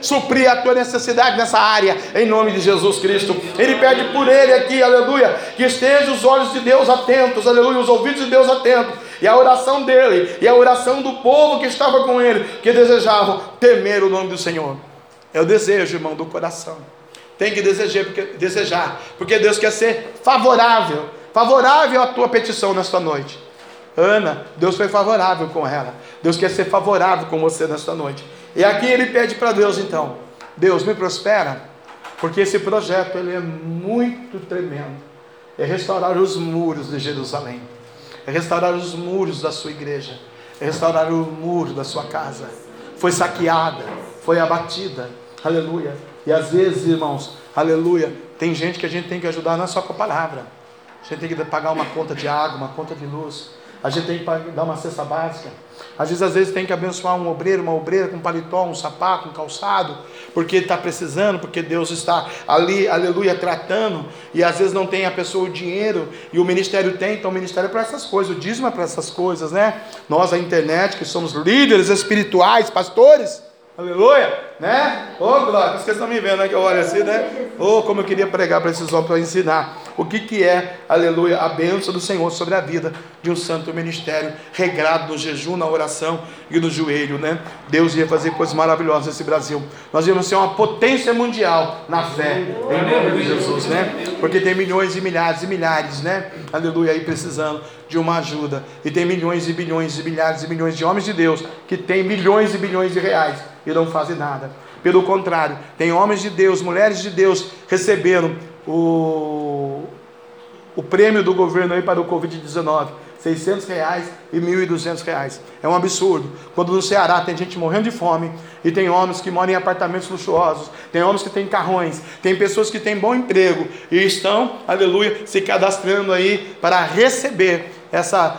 D: suprir a tua necessidade nessa área, em nome de Jesus Cristo. Ele pede por ele aqui, aleluia, que estejam os olhos de Deus atentos, aleluia, os ouvidos de Deus atentos e a oração dele, e a oração do povo que estava com ele, que desejavam temer o nome do Senhor. É o desejo, irmão, do coração. Tem que desejar porque, desejar, porque Deus quer ser favorável, favorável à tua petição nesta noite. Ana, Deus foi favorável com ela. Deus quer ser favorável com você nesta noite. E aqui ele pede para Deus então: Deus me prospera, porque esse projeto ele é muito tremendo. É restaurar os muros de Jerusalém é restaurar os muros da sua igreja, é restaurar o muro da sua casa. Foi saqueada, foi abatida, aleluia. E às vezes, irmãos, aleluia, tem gente que a gente tem que ajudar não é só com a palavra, a gente tem que pagar uma conta de água, uma conta de luz, a gente tem que dar uma cesta básica. Às vezes, às vezes tem que abençoar um obreiro, uma obreira com um paletó, um sapato, um calçado, porque ele está precisando, porque Deus está ali, aleluia, tratando, e às vezes não tem a pessoa o dinheiro, e o ministério tem, então o ministério é para essas coisas, o dízimo é para essas coisas, né? Nós, a internet, que somos líderes espirituais, pastores, aleluia, né? Ô, oh, glória, vocês estão me vendo, né? Que eu olho assim, né? Ô, oh, como eu queria pregar para esses homens para ensinar. o que, que é, aleluia, a bênção do Senhor sobre a vida de um santo ministério, regrado no jejum, na oração e no joelho, né? Deus ia fazer coisas maravilhosas nesse Brasil. Nós íamos ser uma potência mundial na fé, em nome de Jesus, né? Porque tem milhões e milhares e milhares, né? Aleluia, aí precisando de uma ajuda. E tem milhões e bilhões e milhares e milhões de homens de Deus que têm milhões e bilhões de reais e não fazem nada. Pelo contrário, tem homens de Deus, mulheres de Deus recebendo o, o prêmio do governo aí para o Covid-19. 600 reais e 1.200 reais. É um absurdo. Quando no Ceará tem gente morrendo de fome e tem homens que moram em apartamentos luxuosos, tem homens que têm carrões, tem pessoas que têm bom emprego e estão, aleluia, se cadastrando aí para receber essa,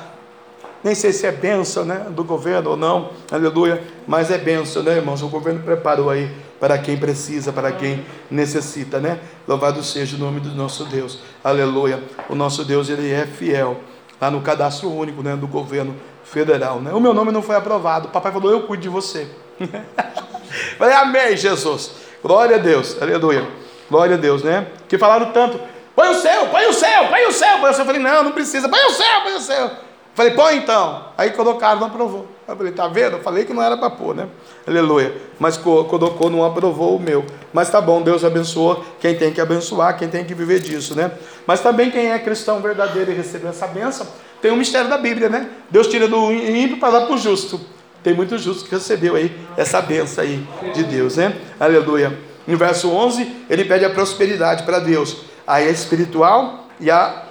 D: nem sei se é benção né, do governo ou não, aleluia, mas é benção, né, irmãos? O governo preparou aí para quem precisa, para quem necessita, né? Louvado seja o nome do nosso Deus, aleluia. O nosso Deus, ele é fiel, lá no cadastro único, né, do governo federal, né? O meu nome não foi aprovado, o papai falou, eu cuido de você. Falei, amém, Jesus. Glória a Deus, aleluia. Glória a Deus, né? Que falaram tanto, Põe o céu, põe o céu, põe o céu, põe o céu. Eu falei, não, não precisa, põe o céu, põe o céu. Falei, põe então. Aí colocaram, não aprovou. Eu falei, tá vendo? Eu falei que não era para pôr, né? Aleluia. Mas colocou, não aprovou o meu. Mas tá bom, Deus abençoou quem tem que abençoar, quem tem que viver disso, né? Mas também quem é cristão verdadeiro e recebeu essa bênção, tem um mistério da Bíblia, né? Deus tira do ímpio para dar para o justo. Tem muito justo que recebeu aí essa benção aí de Deus, né? Aleluia. No verso 11, ele pede a prosperidade para Deus a espiritual e a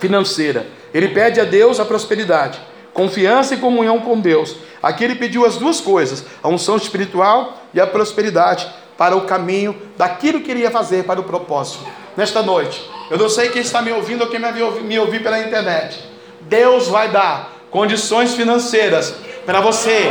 D: financeira. Ele pede a Deus a prosperidade, confiança e comunhão com Deus. Aqui ele pediu as duas coisas: a unção espiritual e a prosperidade para o caminho daquilo que ele ia fazer para o propósito. Nesta noite, eu não sei quem está me ouvindo ou quem me ouvir pela internet. Deus vai dar condições financeiras para você,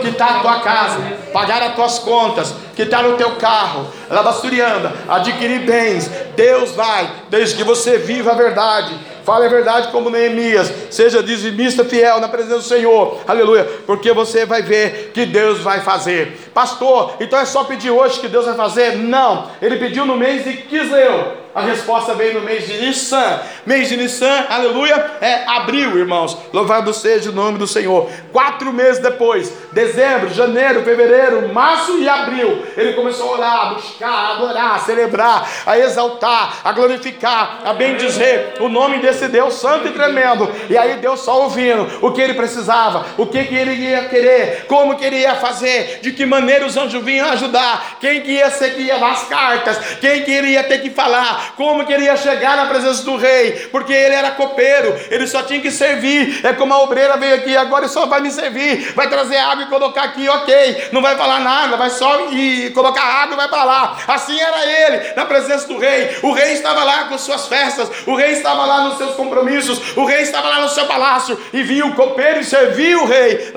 D: que está a tua casa, pagar as tuas contas, que está no teu carro, lavasturianda, adquirir bens. Deus vai, desde que você viva a verdade, fale a verdade como Neemias, seja dizimista fiel na presença do Senhor, aleluia, porque você vai ver que Deus vai fazer. Pastor, então é só pedir hoje que Deus vai fazer? Não, ele pediu no mês de Quisleu. A resposta veio no mês de Nissan. Mês de Nissan, aleluia, é abril, irmãos. Louvado seja o nome do Senhor. Quatro meses depois, dezembro, janeiro, fevereiro, março e abril, ele começou a orar, a buscar, a adorar, a celebrar, a exaltar, a glorificar, a bendizer o nome desse Deus santo e tremendo. E aí Deus só ouvindo o que ele precisava, o que, que ele ia querer, como que ele ia fazer, de que maneira os anjos vinham ajudar, quem que ia ia as cartas, quem que ele ia ter que falar, como que ele ia chegar na presença do rei, porque ele era copeiro, ele só tinha que servir. É como a obreira veio aqui, agora só vai me servir, vai trazer água e colocar aqui, ok, não vai falar nada, vai só ir colocar água e vai para lá. Assim era ele na presença do rei. O rei estava lá com suas festas, o rei estava lá nos seus compromissos, o rei estava lá no seu palácio e viu o copeiro e serviu o rei.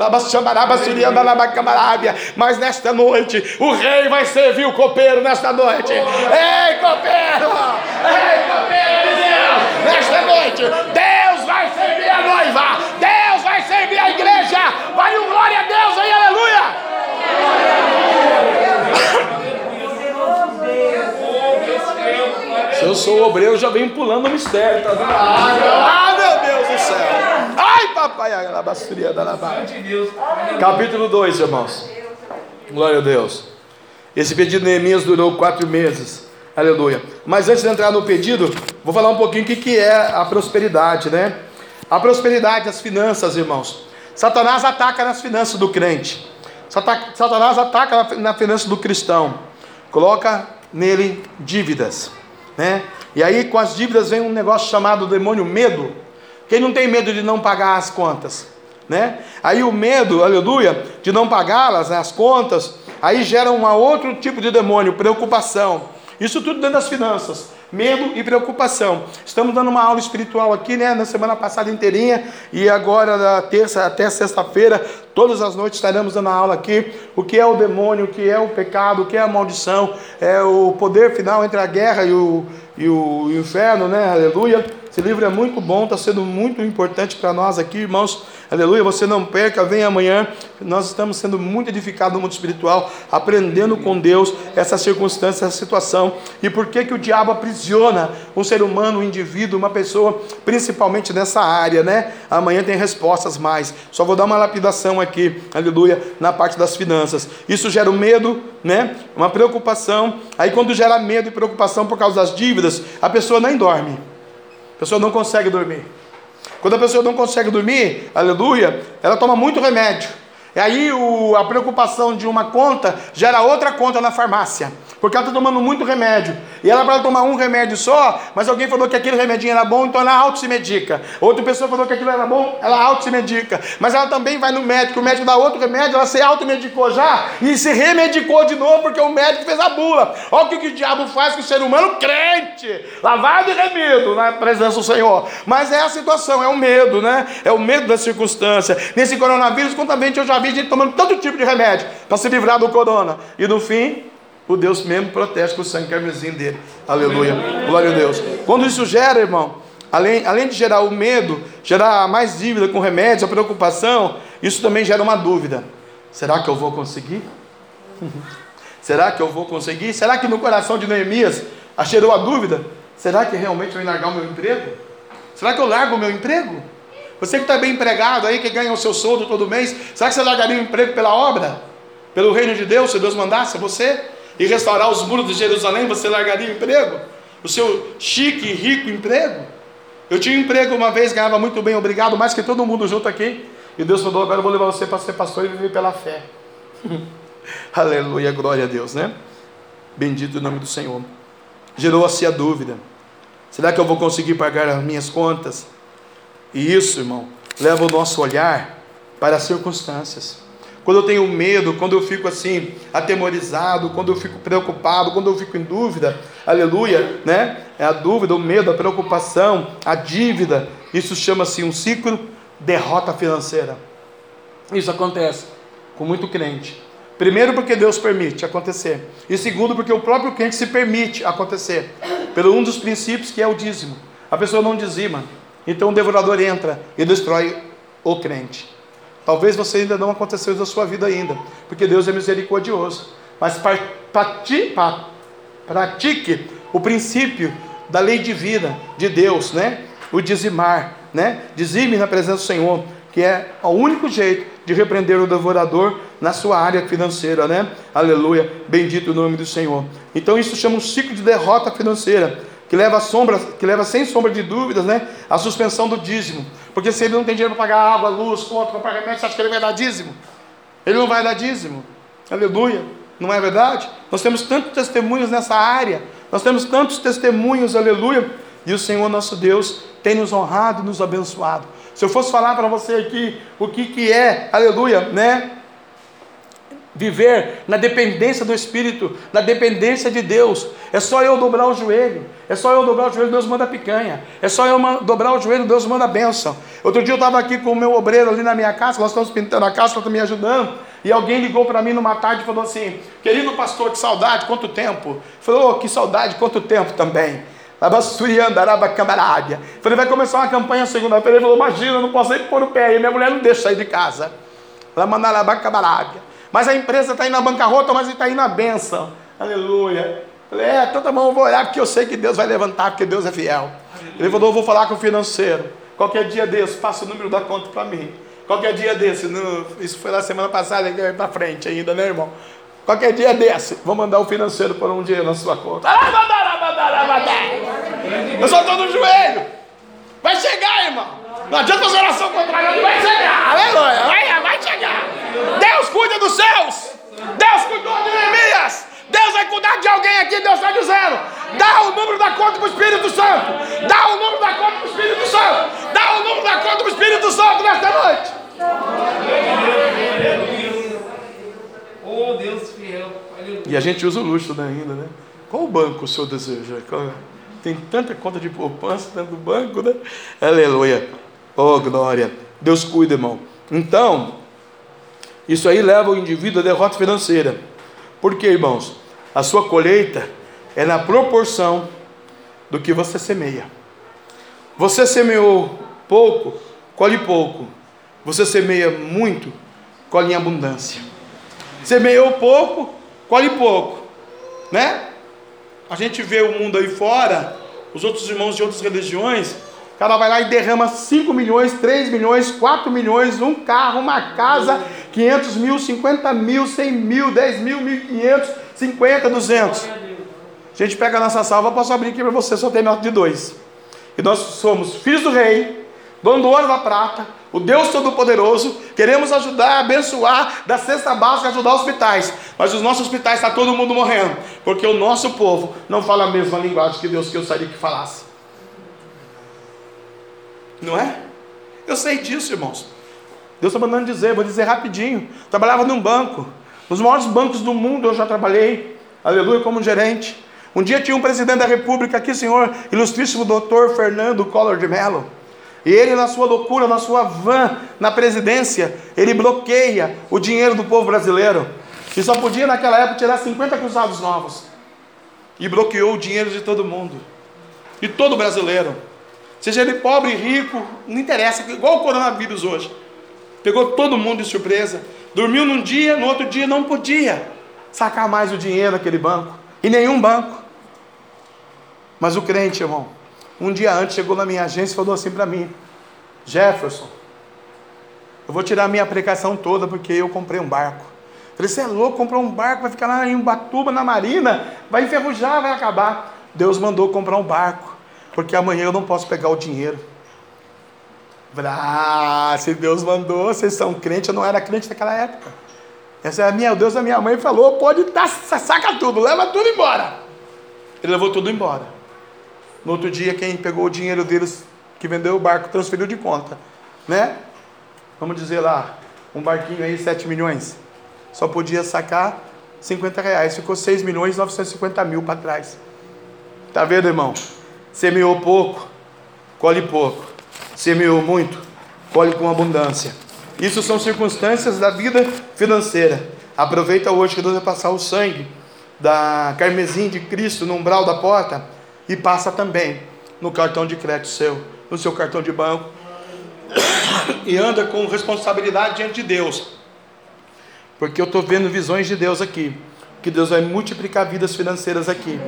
D: Mas nesta noite, o rei vai servir o copeiro nesta noite. Ei, copeiro! Ei, copeiro de Deus! Nesta noite, Deus vai servir a noiva! Deus vai servir a igreja! Vai um glória a Deus aí, aleluia! Se eu sou obreiro, eu já venho pulando o mistério, tá vendo? Ah, meu Deus do céu! Ai, papai, a basturia da Capítulo 2, irmãos. Glória a Deus. Esse pedido de Neemias durou quatro meses. Aleluia. Mas antes de entrar no pedido, vou falar um pouquinho o que, é a prosperidade, né? A prosperidade, as finanças, irmãos. Satanás ataca nas finanças do crente. Satanás ataca na finança do cristão. Coloca nele dívidas, né? E aí com as dívidas vem um negócio chamado demônio medo. Quem não tem medo de não pagar as contas, né? Aí o medo, aleluia, de não pagá-las, né, as contas, aí gera um outro tipo de demônio, preocupação. Isso tudo dentro das finanças. Medo e preocupação. Estamos dando uma aula espiritual aqui, né? Na semana passada inteirinha. E agora, da terça até sexta-feira, todas as noites estaremos dando aula aqui. O que é o demônio, o que é o pecado, o que é a maldição. É o poder final entre a guerra e o, e o, inferno, né? Aleluia. Esse livro é muito bom, está sendo muito importante para nós aqui, irmãos. Aleluia, você não perca, vem amanhã. Nós estamos sendo muito edificados no mundo espiritual, aprendendo com Deus essa circunstância, essa situação. E por que, que o diabo aprisiona um ser humano, um indivíduo, uma pessoa, principalmente nessa área, né? Amanhã tem respostas mais. Só vou dar uma lapidação aqui, aleluia, na parte das finanças. Isso gera um medo, né? Uma preocupação. Aí quando gera medo e preocupação por causa das dívidas, a pessoa nem dorme. A pessoa não consegue dormir. Quando a pessoa não consegue dormir, aleluia, ela toma muito remédio. E aí o, a preocupação de uma conta gera outra conta na farmácia. Porque ela está tomando muito remédio. E ela para tomar um remédio só, mas alguém falou que aquele remedinho era bom, então ela auto se medica. Outra pessoa falou que aquilo era bom, ela auto se medica. Mas ela também vai no médico, o médico dá outro remédio, ela se automedicou já e se remedicou de novo porque o médico fez a bula. Olha o que, que o diabo faz com o ser humano crente, lavado e remido na presença do Senhor. Mas é a situação, é o medo, né? É o medo da circunstância. Nesse coronavírus, contamente eu já vi gente tomando todo tipo de remédio para se livrar do corona. E no fim, o Deus mesmo protege com o sangue carmesim dele. Aleluia. Glória a Deus. Quando isso gera, irmão, além, além de gerar o medo, gerar mais dívida com remédios, a preocupação, isso também gera uma dúvida. Será que eu vou conseguir? Será que eu vou conseguir? Será que no coração de Neemias cheirou a dúvida? Será que realmente eu vou largar o meu emprego? Será que eu largo o meu emprego? Você que está bem empregado aí, que ganha o seu soldo todo mês, será que você largaria o emprego pela obra? Pelo reino de Deus, se Deus mandasse você? E restaurar os muros de Jerusalém, você largaria o emprego? O seu chique e rico emprego? Eu tinha um emprego uma vez, ganhava muito bem, obrigado, mais que todo mundo junto aqui. E Deus falou: agora eu vou levar você para ser pastor e viver pela fé. Aleluia, glória a Deus, né? Bendito o nome do Senhor. Gerou-se a dúvida: será que eu vou conseguir pagar as minhas contas? E isso, irmão, leva o nosso olhar para as circunstâncias. Quando eu tenho medo, quando eu fico assim, atemorizado, quando eu fico preocupado, quando eu fico em dúvida, aleluia, né? É a dúvida, o medo, a preocupação, a dívida, isso chama-se um ciclo derrota financeira. Isso acontece com muito crente. Primeiro, porque Deus permite acontecer. E segundo, porque o próprio crente se permite acontecer. Pelo um dos princípios que é o dízimo. A pessoa não dizima. Então o devorador entra e destrói o crente. Talvez você ainda não aconteceu na sua vida ainda, porque Deus é misericordioso. Mas pratique o princípio da lei divina de Deus, né? O dizimar, né? Dizime na presença do Senhor, que é o único jeito de repreender o devorador na sua área financeira, né? Aleluia, bendito o nome do Senhor. Então isso chama um ciclo de derrota financeira que leva, sombra, que leva sem sombra de dúvidas, né, a suspensão do dízimo. Porque se ele não tem dinheiro para pagar água, luz, conta, pagar remédio, você acha que ele vai dar dízimo? Ele não vai dar dízimo. Aleluia. Não é verdade? Nós temos tantos testemunhos nessa área. Nós temos tantos testemunhos, aleluia. E o Senhor nosso Deus tem nos honrado e nos abençoado. Se eu fosse falar para você aqui o que, que é, aleluia, né? Viver na dependência do Espírito, na dependência de Deus. É só eu dobrar o joelho. É só eu dobrar o joelho, Deus manda picanha. É só eu dobrar o joelho, Deus manda bênção. Outro dia eu estava aqui com o meu obreiro ali na minha casa, nós estamos pintando a casa, está me ajudando. E alguém ligou para mim numa tarde e falou assim: Querido pastor, que saudade, quanto tempo? Falou, oh, que saudade, quanto tempo também. Falei, vai começar uma campanha segunda-feira. Ele falou: Imagina, não posso nem pôr o pé aí, minha mulher não deixa sair de casa. Mas a empresa está indo na bancarrota, mas está indo na benção. Aleluia. Falei, é, então tá bom, eu vou olhar porque eu sei que Deus vai levantar, porque Deus é fiel. Ele falou, eu vou falar com o financeiro. Qualquer dia desse, passa o número da conta para mim. Qualquer dia desse, no, isso foi na semana passada, para frente ainda, né, irmão? Qualquer dia desse, vou mandar o financeiro por um dia na sua conta. Eu só estou no joelho. Vai chegar, irmão. Não adianta fazer oração contrária, vai chegar. Aleluia. Vai, vai chegar. Deus cuida dos seus. Deus cuidou de Neemias. Deus vai cuidar de alguém aqui, Deus está dizendo. Dá o número da conta para o Espírito Santo. Dá o número da conta para o Espírito Santo. Dá o número da conta para o Espírito Santo nesta noite. Oh, Deus fiel. E a gente usa o luxo ainda, né? Qual o banco o senhor deseja? Tem tanta conta de poupança dentro do banco, né? Aleluia. Oh, glória. Deus cuida, irmão. Então, isso aí leva o indivíduo à derrota financeira. Por quê, irmãos? A sua colheita é na proporção do que você semeia. Você semeou pouco, colhe pouco. Você semeia muito, colhe em abundância. Semeou pouco, colhe pouco, né? A gente vê o mundo aí fora, os outros irmãos de outras religiões, o cara vai lá e derrama 5 milhões, 3 milhões, 4 milhões, um carro, uma casa, 500 mil, 50 mil, 100 mil, 10 mil, 1.500, 50, 200. A gente pega a nossa salva, posso abrir aqui para você, só tem nota de dois. E nós somos filhos do rei, dono do ouro da prata, o Deus Todo-Poderoso, queremos ajudar, abençoar, da cesta básica, ajudar hospitais. Mas os nossos hospitais está todo mundo morrendo, porque o nosso povo não fala a mesma linguagem que Deus que eu gostaria que falasse. Não é? Eu sei disso, irmãos. Deus está mandando dizer, vou dizer rapidinho. Trabalhava num banco, nos maiores bancos do mundo eu já trabalhei, aleluia, como gerente. Um dia tinha um presidente da república aqui, senhor, ilustríssimo doutor Fernando Collor de Mello. E ele, na sua loucura, na sua van, na presidência, ele bloqueia o dinheiro do povo brasileiro. E só podia, naquela época, tirar 50 cruzados novos. E bloqueou o dinheiro de todo mundo. De todo brasileiro. Seja ele pobre, rico, não interessa, igual o coronavírus hoje. Pegou todo mundo de surpresa. Dormiu num dia, no outro dia não podia sacar mais o dinheiro daquele banco. E nenhum banco. Mas o crente, irmão, um dia antes chegou na minha agência e falou assim para mim: Jefferson, eu vou tirar a minha aplicação toda porque eu comprei um barco. Falei, você é louco, comprou um barco, vai ficar lá em Ubatuba, na marina, vai enferrujar, vai acabar. Deus mandou comprar um barco, porque amanhã eu não posso pegar o dinheiro. Ah, se Deus mandou, vocês são crentes, eu não era crente naquela época. Essa é a minha, o Deus da minha mãe falou, pode dar, saca tudo, leva tudo embora. Ele levou tudo embora. No outro dia, quem pegou o dinheiro deles, que vendeu o barco, transferiu de conta. Né? Vamos dizer lá, um barquinho aí, 7 milhões. Só podia sacar 50 reais. Ficou 6 milhões e 950 mil para trás. Tá vendo, irmão? Semeou pouco, colhe pouco. Semeou muito, colhe com abundância. Isso são circunstâncias da vida financeira. Aproveita hoje que Deus vai passar o sangue da carmesim de Cristo no umbral da porta e passa também no cartão de crédito seu, no seu cartão de banco, e anda com responsabilidade diante de Deus, porque eu estou vendo visões de Deus aqui, que Deus vai multiplicar vidas financeiras aqui,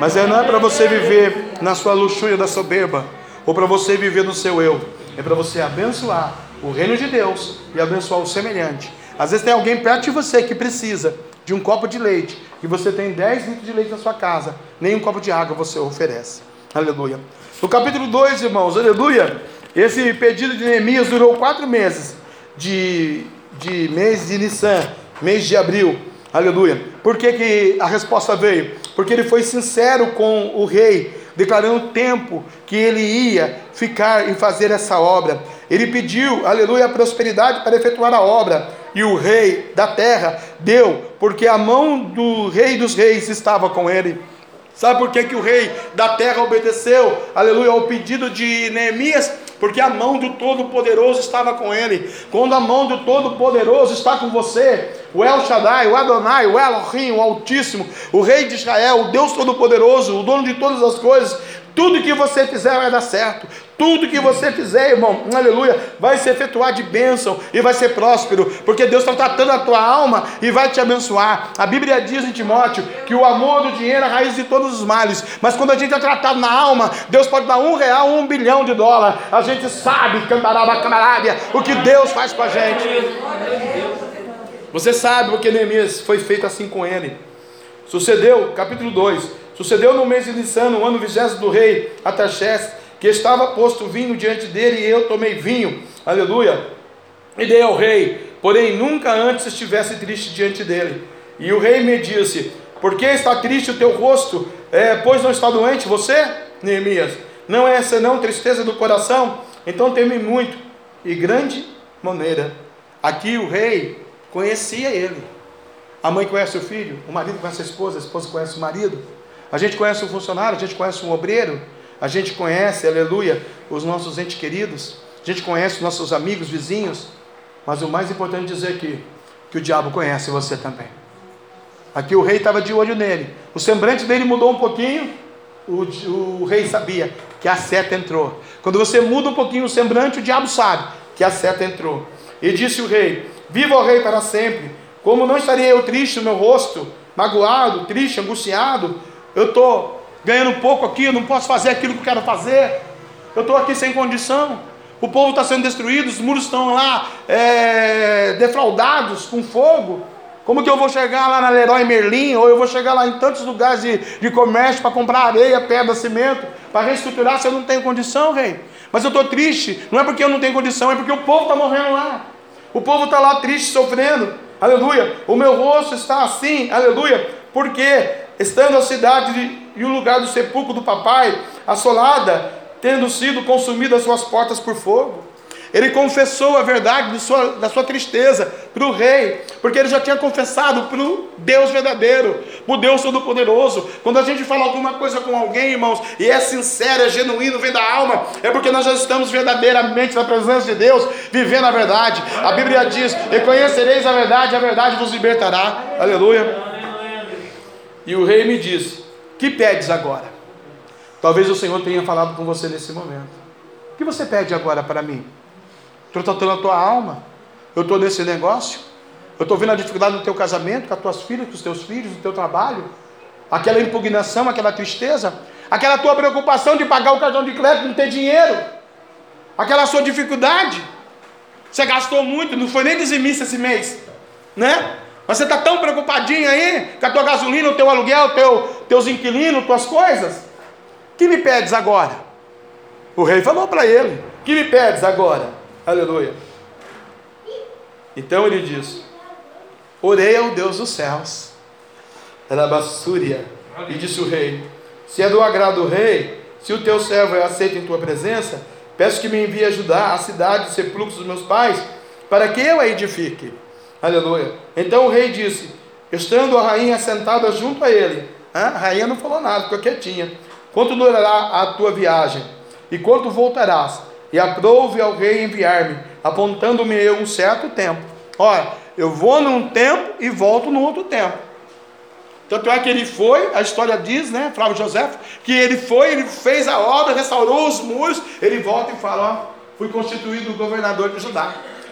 D: mas é, não é para você viver na sua luxúria da soberba, ou para você viver no seu eu, é para você abençoar o reino de Deus e abençoar o semelhante. Às vezes tem alguém perto de você que precisa de um copo de leite, e você tem 10 litros de leite na sua casa, nem um copo de água você oferece. Aleluia. No capítulo 2, irmãos, aleluia. Esse pedido de Neemias durou quatro meses, de, de mês de Nissan, mês de abril. Aleluia. Por que, que a resposta veio? Porque ele foi sincero com o rei, declarando o tempo que ele ia ficar em fazer essa obra. Ele pediu, aleluia, a prosperidade para efetuar a obra e o rei da terra deu, porque a mão do rei dos reis estava com ele. Sabe por que, que o rei da terra obedeceu, aleluia, ao pedido de Neemias? Porque a mão do Todo-Poderoso estava com ele. Quando a mão do Todo-Poderoso está com você, o El Shaddai, o Adonai, o Elohim, o Altíssimo, o Rei de Israel, o Deus Todo-Poderoso, o dono de todas as coisas, tudo que você fizer vai dar certo. Tudo que você fizer, irmão, aleluia, vai se efetuar de bênção e vai ser próspero, porque Deus está tratando a tua alma e vai te abençoar. A Bíblia diz em Timóteo que o amor do dinheiro é a raiz de todos os males, mas quando a gente é tratado na alma, Deus pode dar um real, um bilhão de dólar. A gente sabe, cantaraba camarária, o que Deus faz com a gente. Você sabe porque Neemias foi feito assim com ele. Sucedeu, capítulo 2 Sucedeu no mês de Nissan, no ano vigésimo do rei Ataxés, que estava posto vinho diante dele, e eu tomei vinho, aleluia, e dei ao rei, porém nunca antes estivesse triste diante dele. E o rei me disse: Por que está triste o teu rosto? É, pois não está doente você, Neemias? Não é senão tristeza do coração? Então teme muito, e grande maneira. Aqui o rei conhecia ele. A mãe conhece o filho, o marido conhece a esposa, a esposa conhece o marido. A gente conhece um funcionário, a gente conhece um obreiro, a gente conhece, aleluia, os nossos entes queridos, a gente conhece os nossos amigos, vizinhos, mas o mais importante é dizer aqui, que o diabo conhece você também. Aqui o rei estava de olho nele, o semblante dele mudou um pouquinho, o, o rei sabia que a seta entrou. Quando você muda um pouquinho o semblante, o diabo sabe que a seta entrou. E disse o rei: Viva o rei para sempre. Como não estaria eu triste no meu rosto, magoado, triste, angustiado? Eu estou ganhando pouco aqui, eu não posso fazer aquilo que eu quero fazer. Eu estou aqui sem condição. O povo está sendo destruído, os muros estão lá é, defraudados com fogo. Como que eu vou chegar lá na Leroy Merlin, ou eu vou chegar lá em tantos lugares de, de comércio para comprar areia, pedra, cimento, para reestruturar se eu não tenho condição, rei? Mas eu estou triste, não é porque eu não tenho condição, é porque o povo está morrendo lá. O povo está lá triste, sofrendo, aleluia. O meu rosto está assim, aleluia, porque estando a cidade de, e o lugar do sepulcro do papai assolada, tendo sido consumidas suas portas por fogo. Ele confessou a verdade sua, da sua tristeza para o rei, porque ele já tinha confessado para o Deus verdadeiro, para o Deus Todo-Poderoso. Quando a gente fala alguma coisa com alguém, irmãos, e é sincero, é genuíno, vem da alma, é porque nós já estamos verdadeiramente na presença de Deus, vivendo a verdade. A Bíblia diz: E conhecereis a verdade, a verdade vos libertará. Aleluia. E o rei me disse: Que pedes agora? Talvez o Senhor tenha falado com você nesse momento. O que você pede agora para mim? Estou tratando a tua alma. Eu estou nesse negócio. Eu estou vendo a dificuldade no teu casamento, com as tuas filhas, com os teus filhos, no teu trabalho. Aquela impugnação, aquela tristeza. Aquela tua preocupação de pagar o cartão de crédito, não ter dinheiro. Aquela sua dificuldade. Você gastou muito, não foi nem dizimista esse mês. Né? Mas você está tão preocupadinho aí com a tua gasolina, o teu aluguel, teu, teus inquilinos, tuas coisas. Que me pedes agora? O rei falou para ele: Que me pedes agora? Aleluia. Então ele diz: Orei ao Deus dos céus. Era bassúria. E disse o rei: Se é do agrado do rei, se o teu servo é aceito em tua presença, peço que me envie ajudar a cidade, sepulcros dos meus pais, para que eu a edifique. Aleluia. Então o rei disse: Estando a rainha sentada junto a ele, a rainha não falou nada, ficou quietinha. Quanto durará a tua viagem? E quanto voltarás? E aprove ao rei enviar-me, apontando-me eu um certo tempo. Olha, eu vou num tempo e volto num outro tempo. Tanto é que ele foi, a história diz, né, Flávio José, que ele foi, ele fez a obra, restaurou os muros, ele volta e fala, ó, fui constituído governador de Judá.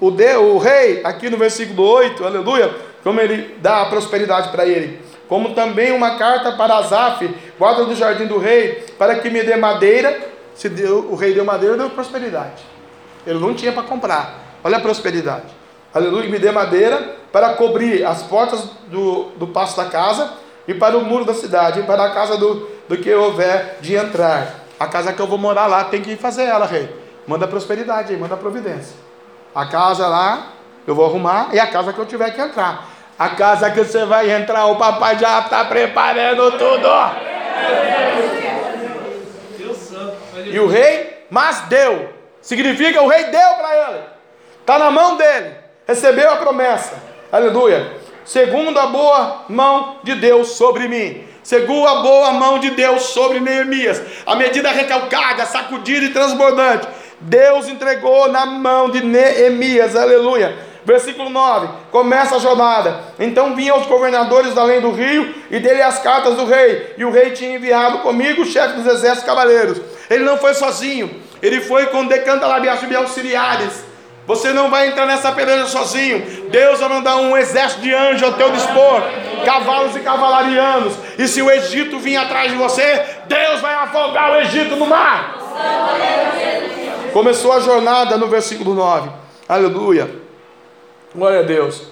D: o, de, o rei, aqui no versículo 8, aleluia, como ele dá a prosperidade para ele. Como também uma carta para Asaf, guarda do jardim do rei, para que me dê madeira. Se deu, o rei deu madeira, deu prosperidade. Ele não tinha para comprar. Olha a prosperidade. Aleluia, me dê madeira para cobrir as portas do, do passo da casa e para o muro da cidade, e para a casa do, do que houver de entrar. A casa que eu vou morar lá tem que fazer ela, rei. Manda prosperidade aí, manda providência. A casa lá, eu vou arrumar, e a casa que eu tiver que entrar. A casa que você vai entrar, o papai já está preparando tudo. E o rei, mas deu. Significa o rei deu para ele. Está na mão dele. Recebeu a promessa. Aleluia. Segundo a boa mão de Deus sobre mim. Segundo a boa mão de Deus sobre Neemias. A medida recalcada, sacudida e transbordante Deus entregou na mão de Neemias, aleluia. Versículo 9: começa a jornada. Então vinham os governadores além do rio e dele as cartas do rei. E o rei tinha enviado comigo o chefe dos exércitos cavaleiros. Ele não foi sozinho, ele foi com decanta labiaço e auxiliares. Você não vai entrar nessa peleja sozinho. Deus vai mandar um exército de anjos ao teu dispor, cavalos e cavalarianos. E se o Egito vir atrás de você, Deus vai afogar o Egito no mar. Começou a jornada no versículo 9. Aleluia. Glória a Deus.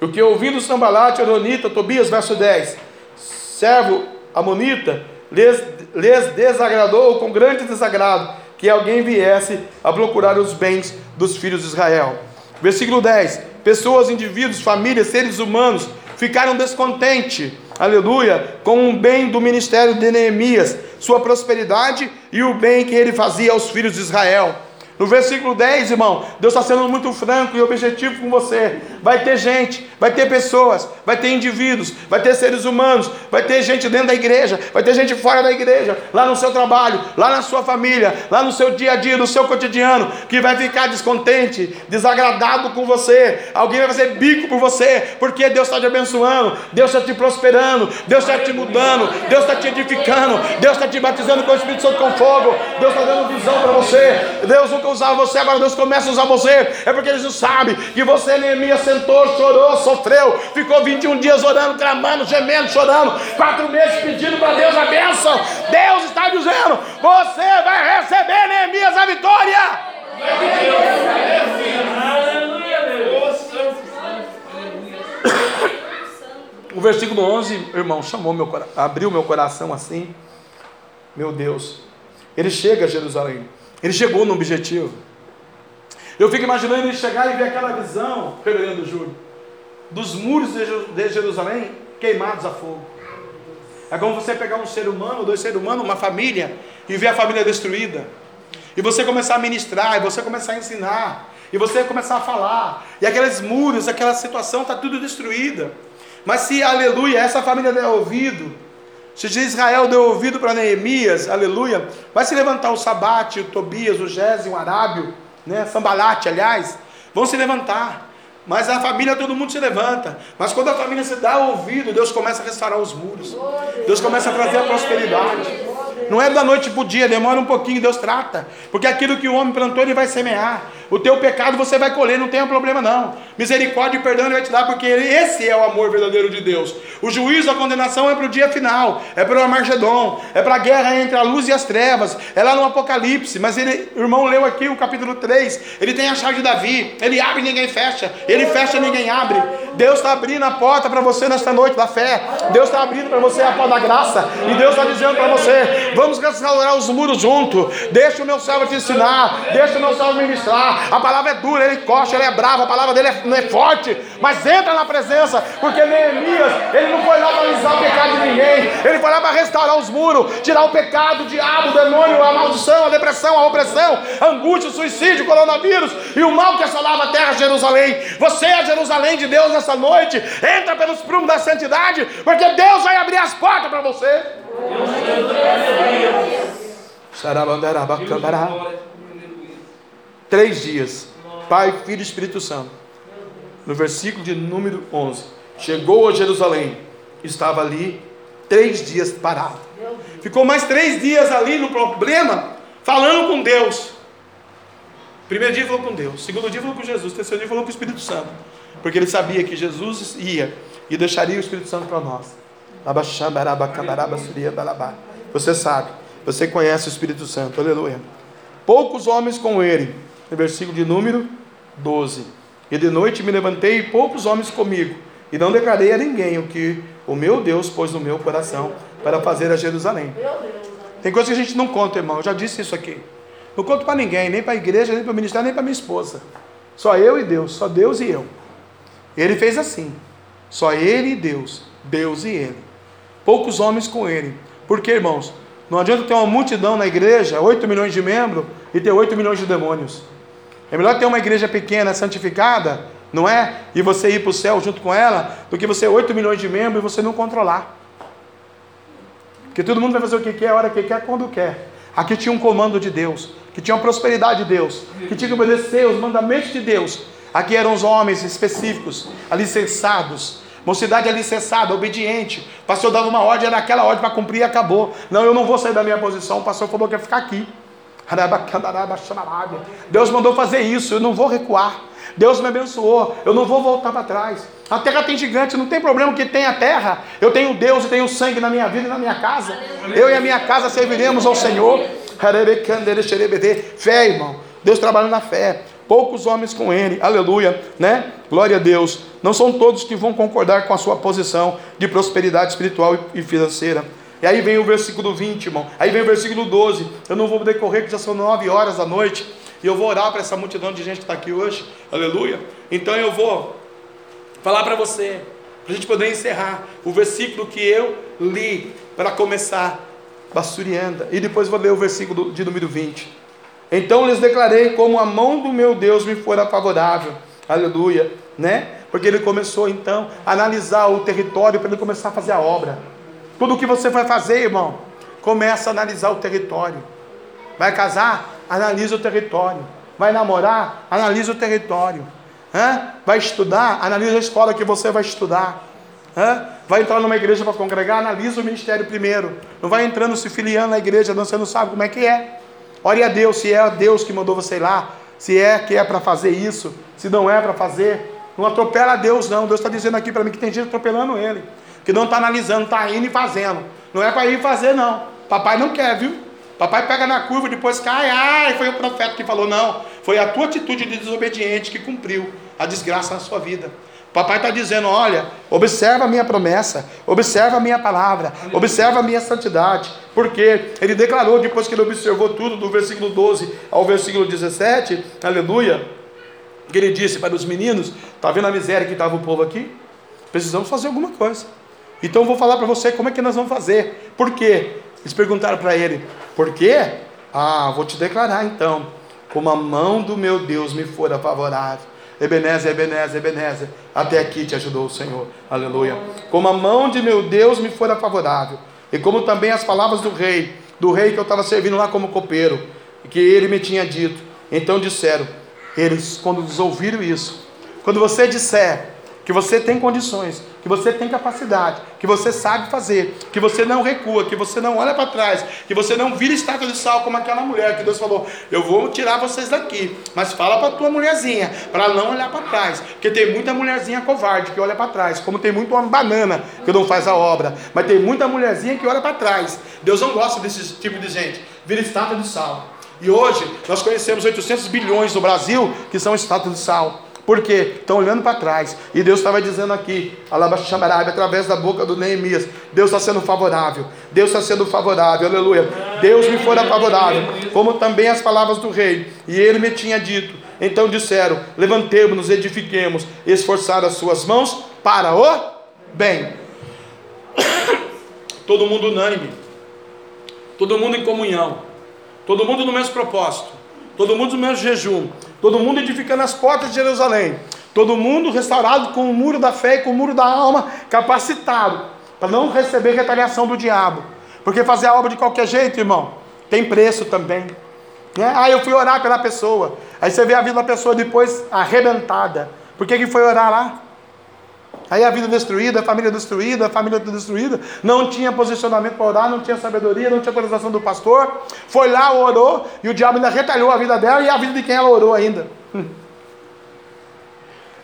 D: O que ouvindo Sambalate, Aronita, Tobias, verso 10. Servo Amonita, lhes, lhes desagradou com grande desagrado que alguém viesse a procurar os bens dos filhos de Israel. Versículo 10: Pessoas, indivíduos, famílias, seres humanos ficaram descontentes, aleluia, com o bem do ministério de Neemias, sua prosperidade e o bem que ele fazia aos filhos de Israel. No versículo 10, irmão, Deus está sendo muito franco e objetivo com você. Vai ter gente, vai ter pessoas, vai ter indivíduos, vai ter seres humanos, vai ter gente dentro da igreja, vai ter gente fora da igreja, lá no seu trabalho, lá na sua família, lá no seu dia a dia, no seu cotidiano, que vai ficar descontente, desagradado com você. Alguém vai fazer bico por você, porque Deus está te abençoando, Deus está te prosperando, Deus está te mudando, Deus está te edificando, Deus está te batizando com o Espírito Santo com fogo, Deus está dando visão para você. Deus nunca usava você, agora Deus começa a usar você. É porque eles não sabem que você, Neemias, sentou, chorou, sofreu, ficou 21 dias orando, clamando, gemendo, chorando, quatro meses pedindo para Deus a bênção. Deus está dizendo: você vai receber, Neemias, a vitória. O versículo 11, irmão, chamou meu abriu meu coração assim. Meu Deus, ele chega a Jerusalém. Ele chegou no objetivo. Eu fico imaginando ele chegar e ver aquela visão, reverendo Júlio, dos muros de Jerusalém queimados a fogo. É como você pegar um ser humano, dois seres humanos, uma família, e ver a família destruída. E você começar a ministrar, e você começar a ensinar, e você começar a falar, e aqueles muros, aquela situação está tudo destruída. Mas se, aleluia, essa família der ouvido, se Israel deu ouvido para Neemias, aleluia, vai se levantar o Sabate, o Tobias, o Gésio, o Arábio, né, Sambalate, aliás, vão se levantar. Mas a família, todo mundo se levanta. Mas quando a família se dá ouvido, Deus começa a restaurar os muros. Deus começa a trazer a prosperidade. Não é da noite para o dia, demora um pouquinho, Deus trata. Porque aquilo que o homem plantou, ele vai semear. O teu pecado você vai colher, não tem problema não. Misericórdia e perdão ele vai te dar, porque esse é o amor verdadeiro de Deus. O juízo, a condenação é para o dia final, é para o Armagedon, é para a guerra entre a luz e as trevas, é lá no Apocalipse. Mas ele, o irmão leu aqui o capítulo 3, ele tem a chave de Davi, ele abre e ninguém fecha, ele fecha e ninguém abre. Deus está abrindo a porta para você nesta noite da fé, Deus está abrindo para você a porta da graça, e Deus está dizendo para você: vamos restaurar os muros junto, deixa o meu servo te ensinar, deixa o meu servo ministrar. A palavra é dura, ele coxa, ele é bravo, a palavra dele é, é forte, mas entra na presença, porque Neemias, ele não foi lá para alisar o pecado de ninguém, ele foi lá para restaurar os muros, tirar o pecado, o diabo, o demônio, a maldição, a depressão, a opressão, a angústia, o suicídio, o coronavírus e o mal que assolava a terra de Jerusalém. Você é Jerusalém de Deus nessa noite, entra pelos prumos da santidade, porque Deus vai abrir as portas para você. Três dias. Pai, Filho e Espírito Santo. No versículo de número 11. Chegou a Jerusalém. Estava ali três dias parado. Ficou mais três dias ali no problema, falando com Deus. Primeiro dia falou com Deus. Segundo dia falou com Jesus. Terceiro dia falou com o Espírito Santo. Porque ele sabia que Jesus ia e deixaria o Espírito Santo para nós. Você sabe, você conhece o Espírito Santo, aleluia. Poucos homens com ele, versículo de número 12. E de noite me levantei e poucos homens comigo, e não declarei a ninguém o que o meu Deus pôs no meu coração para fazer a Jerusalém. Tem coisa que a gente não conta, irmão. Eu já disse isso aqui. Não conto para ninguém, nem para a igreja, nem para o ministério, nem para minha esposa. Só eu e Deus, só Deus e eu. Ele fez assim. Só ele e Deus, Deus e ele. Poucos homens com ele. Porque, irmãos, não adianta ter uma multidão na igreja, 8 milhões de membros, e ter 8 milhões de demônios. É melhor ter uma igreja pequena, santificada, não é? E você ir para o céu junto com ela, do que você 8 milhões de membros e você não controlar. Porque todo mundo vai fazer o que quer, a hora que quer, quando quer. Aqui tinha um comando de Deus, que tinha uma prosperidade de Deus, que tinha que obedecer os mandamentos de Deus. Aqui eram os homens específicos, alicerçados, mocidade alicerçada, obediente. O pastor dava uma ordem, era aquela ordem para cumprir e acabou. Não, eu não vou sair da minha posição, o pastor falou que ia ficar aqui. Deus mandou fazer isso, eu não vou recuar. Deus me abençoou, eu não vou voltar para trás. A terra tem gigante, não tem problema que tenha terra. Eu tenho Deus e tenho sangue na minha vida e na minha casa. Eu e a minha casa serviremos ao Senhor. Fé, irmão. Deus trabalha na fé. Poucos homens com ele, aleluia, né? Glória a Deus. Não são todos que vão concordar com a sua posição de prosperidade espiritual e financeira. E aí vem o versículo 20, irmão. Aí vem o versículo 12. Eu não vou decorrer, que já são 9 horas da noite. E eu vou orar para essa multidão de gente que está aqui hoje. Aleluia. Então eu vou falar para você, para a gente poder encerrar, o versículo que eu li para começar. Basturianda. E depois vou ler o versículo de número 20. Então lhes declarei como a mão do meu Deus me fora favorável. Aleluia, né? Porque ele começou então a analisar o território para ele começar a fazer a obra. Tudo o que você vai fazer, irmão, começa a analisar o território. Vai casar? Analisa o território. Vai namorar? Analisa o território. Hã? Vai estudar? Analisa a escola que você vai estudar. Hã? Vai entrar numa igreja para congregar? Analisa o ministério primeiro. Não vai entrando se filiando na igreja, não, você não sabe como é que é. Ore a Deus, se é Deus que mandou você ir lá, se é que é para fazer isso, se não é para fazer. Não atropela a Deus, não. Deus está dizendo aqui para mim que tem gente atropelando ele. Que não está analisando, está indo e fazendo. Não é para ir fazer, não. Papai não quer, viu? Papai pega na curva, depois cai, ai, foi o profeta que falou, não. Foi a tua atitude de desobediente que cumpriu a desgraça na sua vida. Papai está dizendo: olha, observa a minha promessa, observa a minha palavra, observa a minha santidade, porque ele declarou, depois que ele observou tudo, do versículo 12 ao versículo 17, aleluia, que ele disse para os meninos: está vendo a miséria que estava o povo aqui? Precisamos fazer alguma coisa. Então eu vou falar para você como é que nós vamos fazer. Por quê? Eles perguntaram para ele: por quê? Ah, vou te declarar então, como a mão do meu Deus me fora favorável Ebenezer, Ebenezer, Ebenezer, até aqui te ajudou o Senhor, aleluia. Como a mão de meu Deus me fora favorável, e como também as palavras do rei, do rei que eu estava servindo lá como copeiro, que ele me tinha dito. Então disseram, eles, quando ouviram isso, quando você disser que você tem condições, que você tem capacidade, que você sabe fazer, que você não recua, que você não olha para trás, que você não vira estátua de sal como aquela mulher que Deus falou: Eu vou tirar vocês daqui, mas fala para tua mulherzinha, para não olhar para trás, porque tem muita mulherzinha covarde que olha para trás, como tem muito homem banana que não faz a obra, mas tem muita mulherzinha que olha para trás. Deus não gosta desse tipo de gente, vira estátua de sal. E hoje nós conhecemos 800 bilhões no Brasil que são estátuas de sal. Por quê? Estão olhando para trás. E Deus estava dizendo aqui, Alabaxamarabe, através da boca do Neemias, Deus está sendo favorável. Deus está sendo favorável, aleluia. Deus me fora favorável, como também as palavras do rei. E ele me tinha dito. Então disseram: levantemos-nos, edifiquemos, esforçar as suas mãos para o bem. Todo mundo unânime, todo mundo em comunhão, todo mundo no mesmo propósito, todo mundo no mesmo jejum, todo mundo edificando as portas de Jerusalém, todo mundo restaurado com o muro da fé e com o muro da alma capacitado para não receber retaliação do diabo. Porque fazer a obra de qualquer jeito, irmão, tem preço também. Né? Ah, eu fui orar pela pessoa. Aí você vê a vida da pessoa depois arrebentada. Por que, que foi orar lá? Aí a vida destruída, a família destruída, a família destruída, não tinha posicionamento para orar, não tinha sabedoria, não tinha autorização do pastor. Foi lá, orou, e o diabo ainda retalhou a vida dela e a vida de quem ela orou ainda.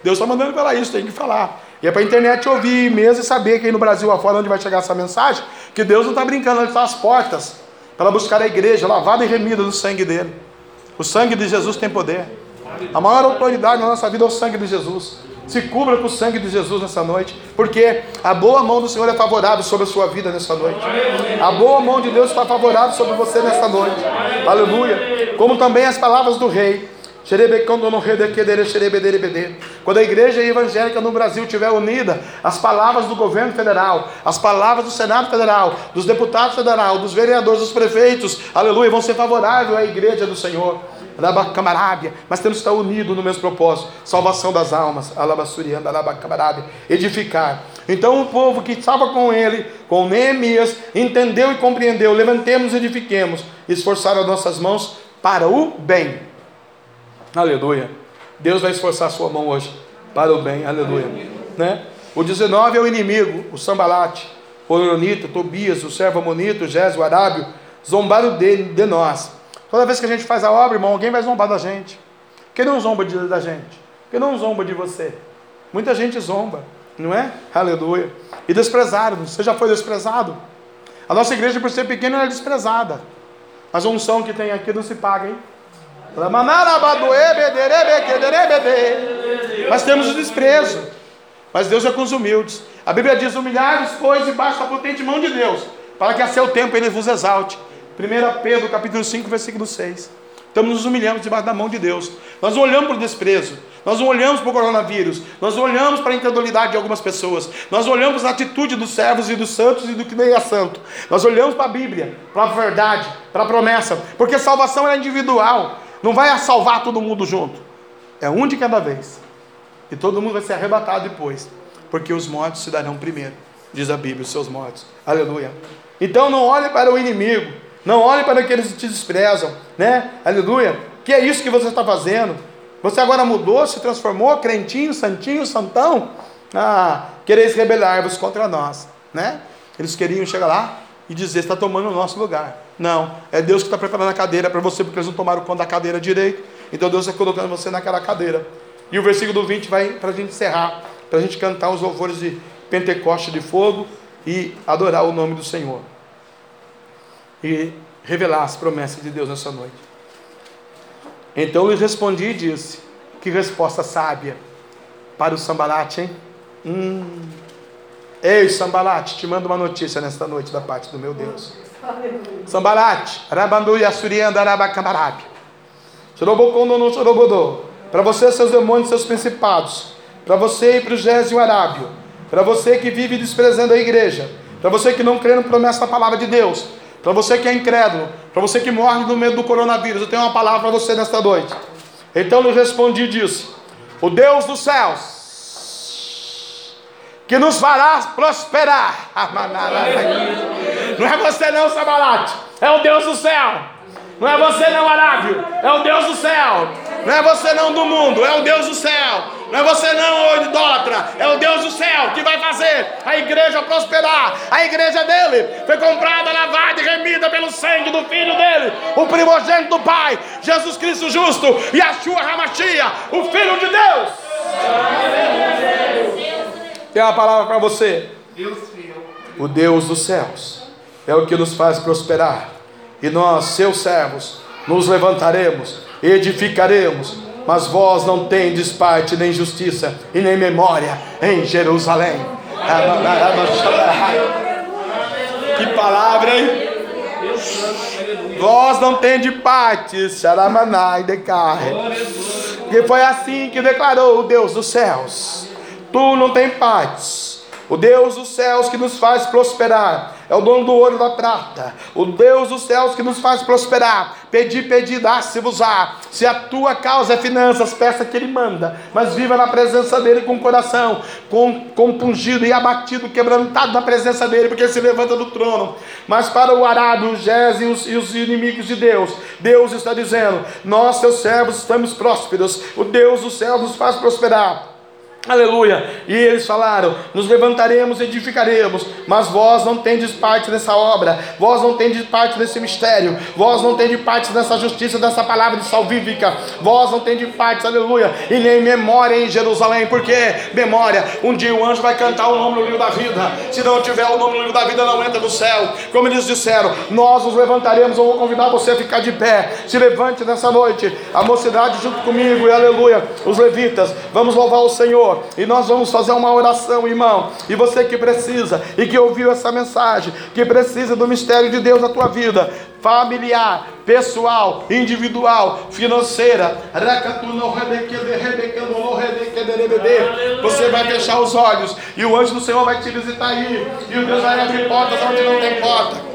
D: Deus está mandando falar isso, tem que falar. E é para a internet ouvir mesmo e saber que aí no Brasil afora onde vai chegar essa mensagem, que Deus não está brincando, Ele está às portas para buscar a igreja lavada e remida do sangue dele. O sangue de Jesus tem poder. A maior autoridade na nossa vida é o sangue de Jesus. Se cubra com o sangue de Jesus nessa noite, porque a boa mão do Senhor é favorável sobre a sua vida nessa noite. A boa mão de Deus está favorável sobre você nessa noite. Aleluia. Como também as palavras do rei. Quando a igreja evangélica no Brasil estiver unida, as palavras do governo federal, as palavras do Senado federal, dos deputados federal, dos vereadores, dos prefeitos, aleluia, vão ser favoráveis à igreja do Senhor camarabia, mas temos que estar unidos no mesmo propósito, salvação das almas, alabassurianda, camarabia, edificar. Então o povo que estava com ele, com Neemias, entendeu e compreendeu, levantemos e edifiquemos, esforçaram as nossas mãos para o bem. Aleluia. Deus vai esforçar a sua mão hoje para o bem, aleluia. Né? O 19 é o inimigo, o Sambalate, o Leonito, Tobias, o servo Amonito, o Gés, o Arábio, zombaram de, de nós Toda vez que a gente faz a obra, irmão, alguém vai zombar da gente. Quem não zomba de, da gente? Quem não zomba de você? Muita gente zomba, não é? Aleluia. E desprezaram. Você já foi desprezado? A nossa igreja, por ser pequena, é desprezada. Mas a unção que tem aqui não se paga, hein? Mas temos o desprezo. Mas Deus é com os humildes. A Bíblia diz: humilhar-vos, pois, debaixo da potente mão de Deus, para que a seu tempo ele vos exalte. 1 Pedro capítulo 5, versículo 6. estamos nos humilhando debaixo da mão de Deus. Nós não olhamos para o desprezo, nós não olhamos para o coronavírus, nós não olhamos para a incredulidade de algumas pessoas, nós olhamos para a atitude dos servos e dos santos e do que nem é santo. Nós olhamos para a Bíblia, para a verdade, para a promessa, porque salvação é individual, não vai salvar todo mundo junto, é um de cada vez, e todo mundo vai ser arrebatado depois, porque os mortos se darão primeiro, diz a Bíblia, os seus mortos, aleluia. Então não olhe para o inimigo, não olhe para aqueles que te desprezam, né? Aleluia. Que é isso que você está fazendo? Você agora mudou, se transformou, crentinho, santinho, santão? Ah, quereis rebelar-vos contra nós, né? Eles queriam chegar lá e dizer: está tomando o nosso lugar. Não, é Deus que está preparando a cadeira para você, porque eles não tomaram conta da cadeira direito. Então Deus está colocando você naquela cadeira. E o versículo 20 vai para a gente encerrar, para a gente cantar os louvores de Pentecoste de fogo e adorar o nome do Senhor e revelar as promessas de Deus nessa noite. Então eu respondi e disse: Que resposta sábia para o Sambalate, hein? Hum. Ei, Sambalate, te mando uma notícia nesta noite da parte do meu Deus. Sambalate, Arabandu Yassurianda Arabacamarabi. Chorobocondo no Chorobodô. Para você, seus demônios, seus principados. Para você e para o Gésio Arábio. Para você que vive desprezando a igreja. Para você que não crê no promessa da palavra de Deus para você que é incrédulo, para você que morre no medo do coronavírus, eu tenho uma palavra para você nesta noite. Então eu respondi disse: O Deus dos céus, que nos fará prosperar. Não é você não, Sabalate, é o Deus do céu. Não é você não, Arábio, é o Deus do céu. Não é você não do mundo, é o Deus do céu. Não é você não, idólatra, é o Deus do céu que vai fazer a igreja prosperar. A igreja dele foi comprada, lavada e remida pelo sangue do Filho dele, o primogênito do Pai, Jesus Cristo justo, e a sua Ramachia, o Filho de Deus. Tem uma palavra para você. O Deus dos céus é o que nos faz prosperar. E nós, seus servos, nos levantaremos, edificaremos mas vós não tendes parte nem justiça e nem memória em Jerusalém. Que palavra, hein? Vós não tendes parte, Saramanai de carne. Que foi assim que declarou o Deus dos céus. Tu não tens parte. O Deus dos céus que nos faz prosperar é o dono do ouro e da prata, o Deus dos céus que nos faz prosperar. Pedi, pedi, dá-se-vos-á. Se a tua causa é finanças, peça que Ele manda, mas viva na presença dEle com o coração com, compungido e abatido, quebrantado na presença dEle, porque Ele se levanta do trono. Mas para o arado, o Gés e os, e os inimigos de Deus, Deus está dizendo: Nós, seus servos, estamos prósperos, o Deus dos céus nos faz prosperar. Aleluia. E eles falaram: Nos levantaremos e edificaremos, mas vós não tendes parte nessa obra, vós não tendes parte nesse mistério, vós não tendes parte nessa justiça, dessa palavra de salvífica, vós não tendes parte, aleluia, e nem memória em Jerusalém, porque memória, um dia o anjo vai cantar o nome no livro da vida, se não tiver o nome no livro da vida, não entra no céu, como eles disseram, nós nos levantaremos, eu vou convidar você a ficar de pé, se levante nessa noite, a mocidade junto comigo, e aleluia, os levitas, vamos louvar o Senhor. E nós vamos fazer uma oração, irmão. E você que precisa e que ouviu essa mensagem, que precisa do mistério de Deus na tua vida, familiar, pessoal, individual, financeira. Você vai fechar os olhos e o anjo do Senhor vai te visitar aí. E o Deus vai abrir portas onde não tem porta.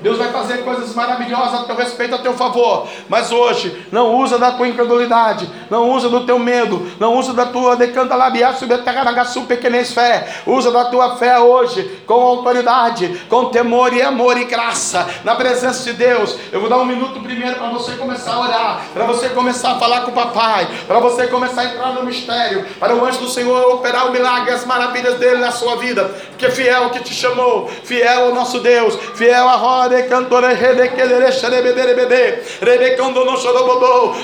D: Deus vai fazer coisas maravilhosas a teu respeito, a teu favor. Mas hoje, não usa da tua incredulidade, não usa do teu medo, não usa da tua decanta labiaço pequenez fé. Usa da tua fé hoje, com autoridade, com temor e amor e graça, na presença de Deus. Eu vou dar um minuto primeiro para você começar a orar, para você começar a falar com o papai, para você começar a entrar no mistério, para o anjo do Senhor operar o milagre, as maravilhas dele na sua vida, porque fiel que te chamou, fiel fiel ao nosso Deus, fiel a roda cantora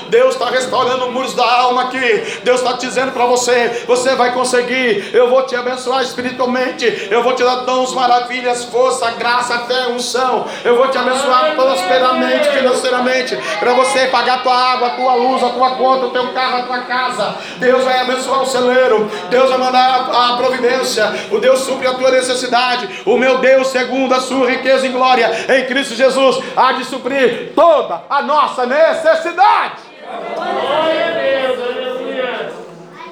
D: Deus está restaurando muros da alma aqui. Deus está dizendo para você: você vai conseguir. Eu vou te abençoar espiritualmente. Eu vou te dar dons, maravilhas, força, graça, fé, unção. Eu vou te abençoar prosperamente, financeiramente para você pagar a tua água, a tua luz, a tua conta, o teu carro, a tua casa. Deus vai abençoar o celeiro, Deus vai mandar a, a providência, o Deus supre a tua necessidade. O meu Deus, segundo a sua riqueza em glória em Cristo Jesus, há de suprir toda a nossa necessidade. Deus.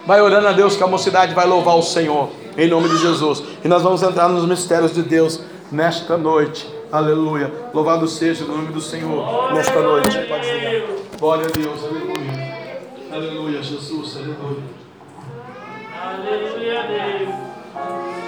D: Vai orando a Deus que a mocidade vai louvar o Senhor, em nome de Jesus. E nós vamos entrar nos mistérios de Deus nesta noite. Aleluia. Louvado seja o nome do Senhor nesta noite. Pode. Glória a Deus. Aleluia. Aleluia, Jesus. Aleluia. Aleluia, Deus.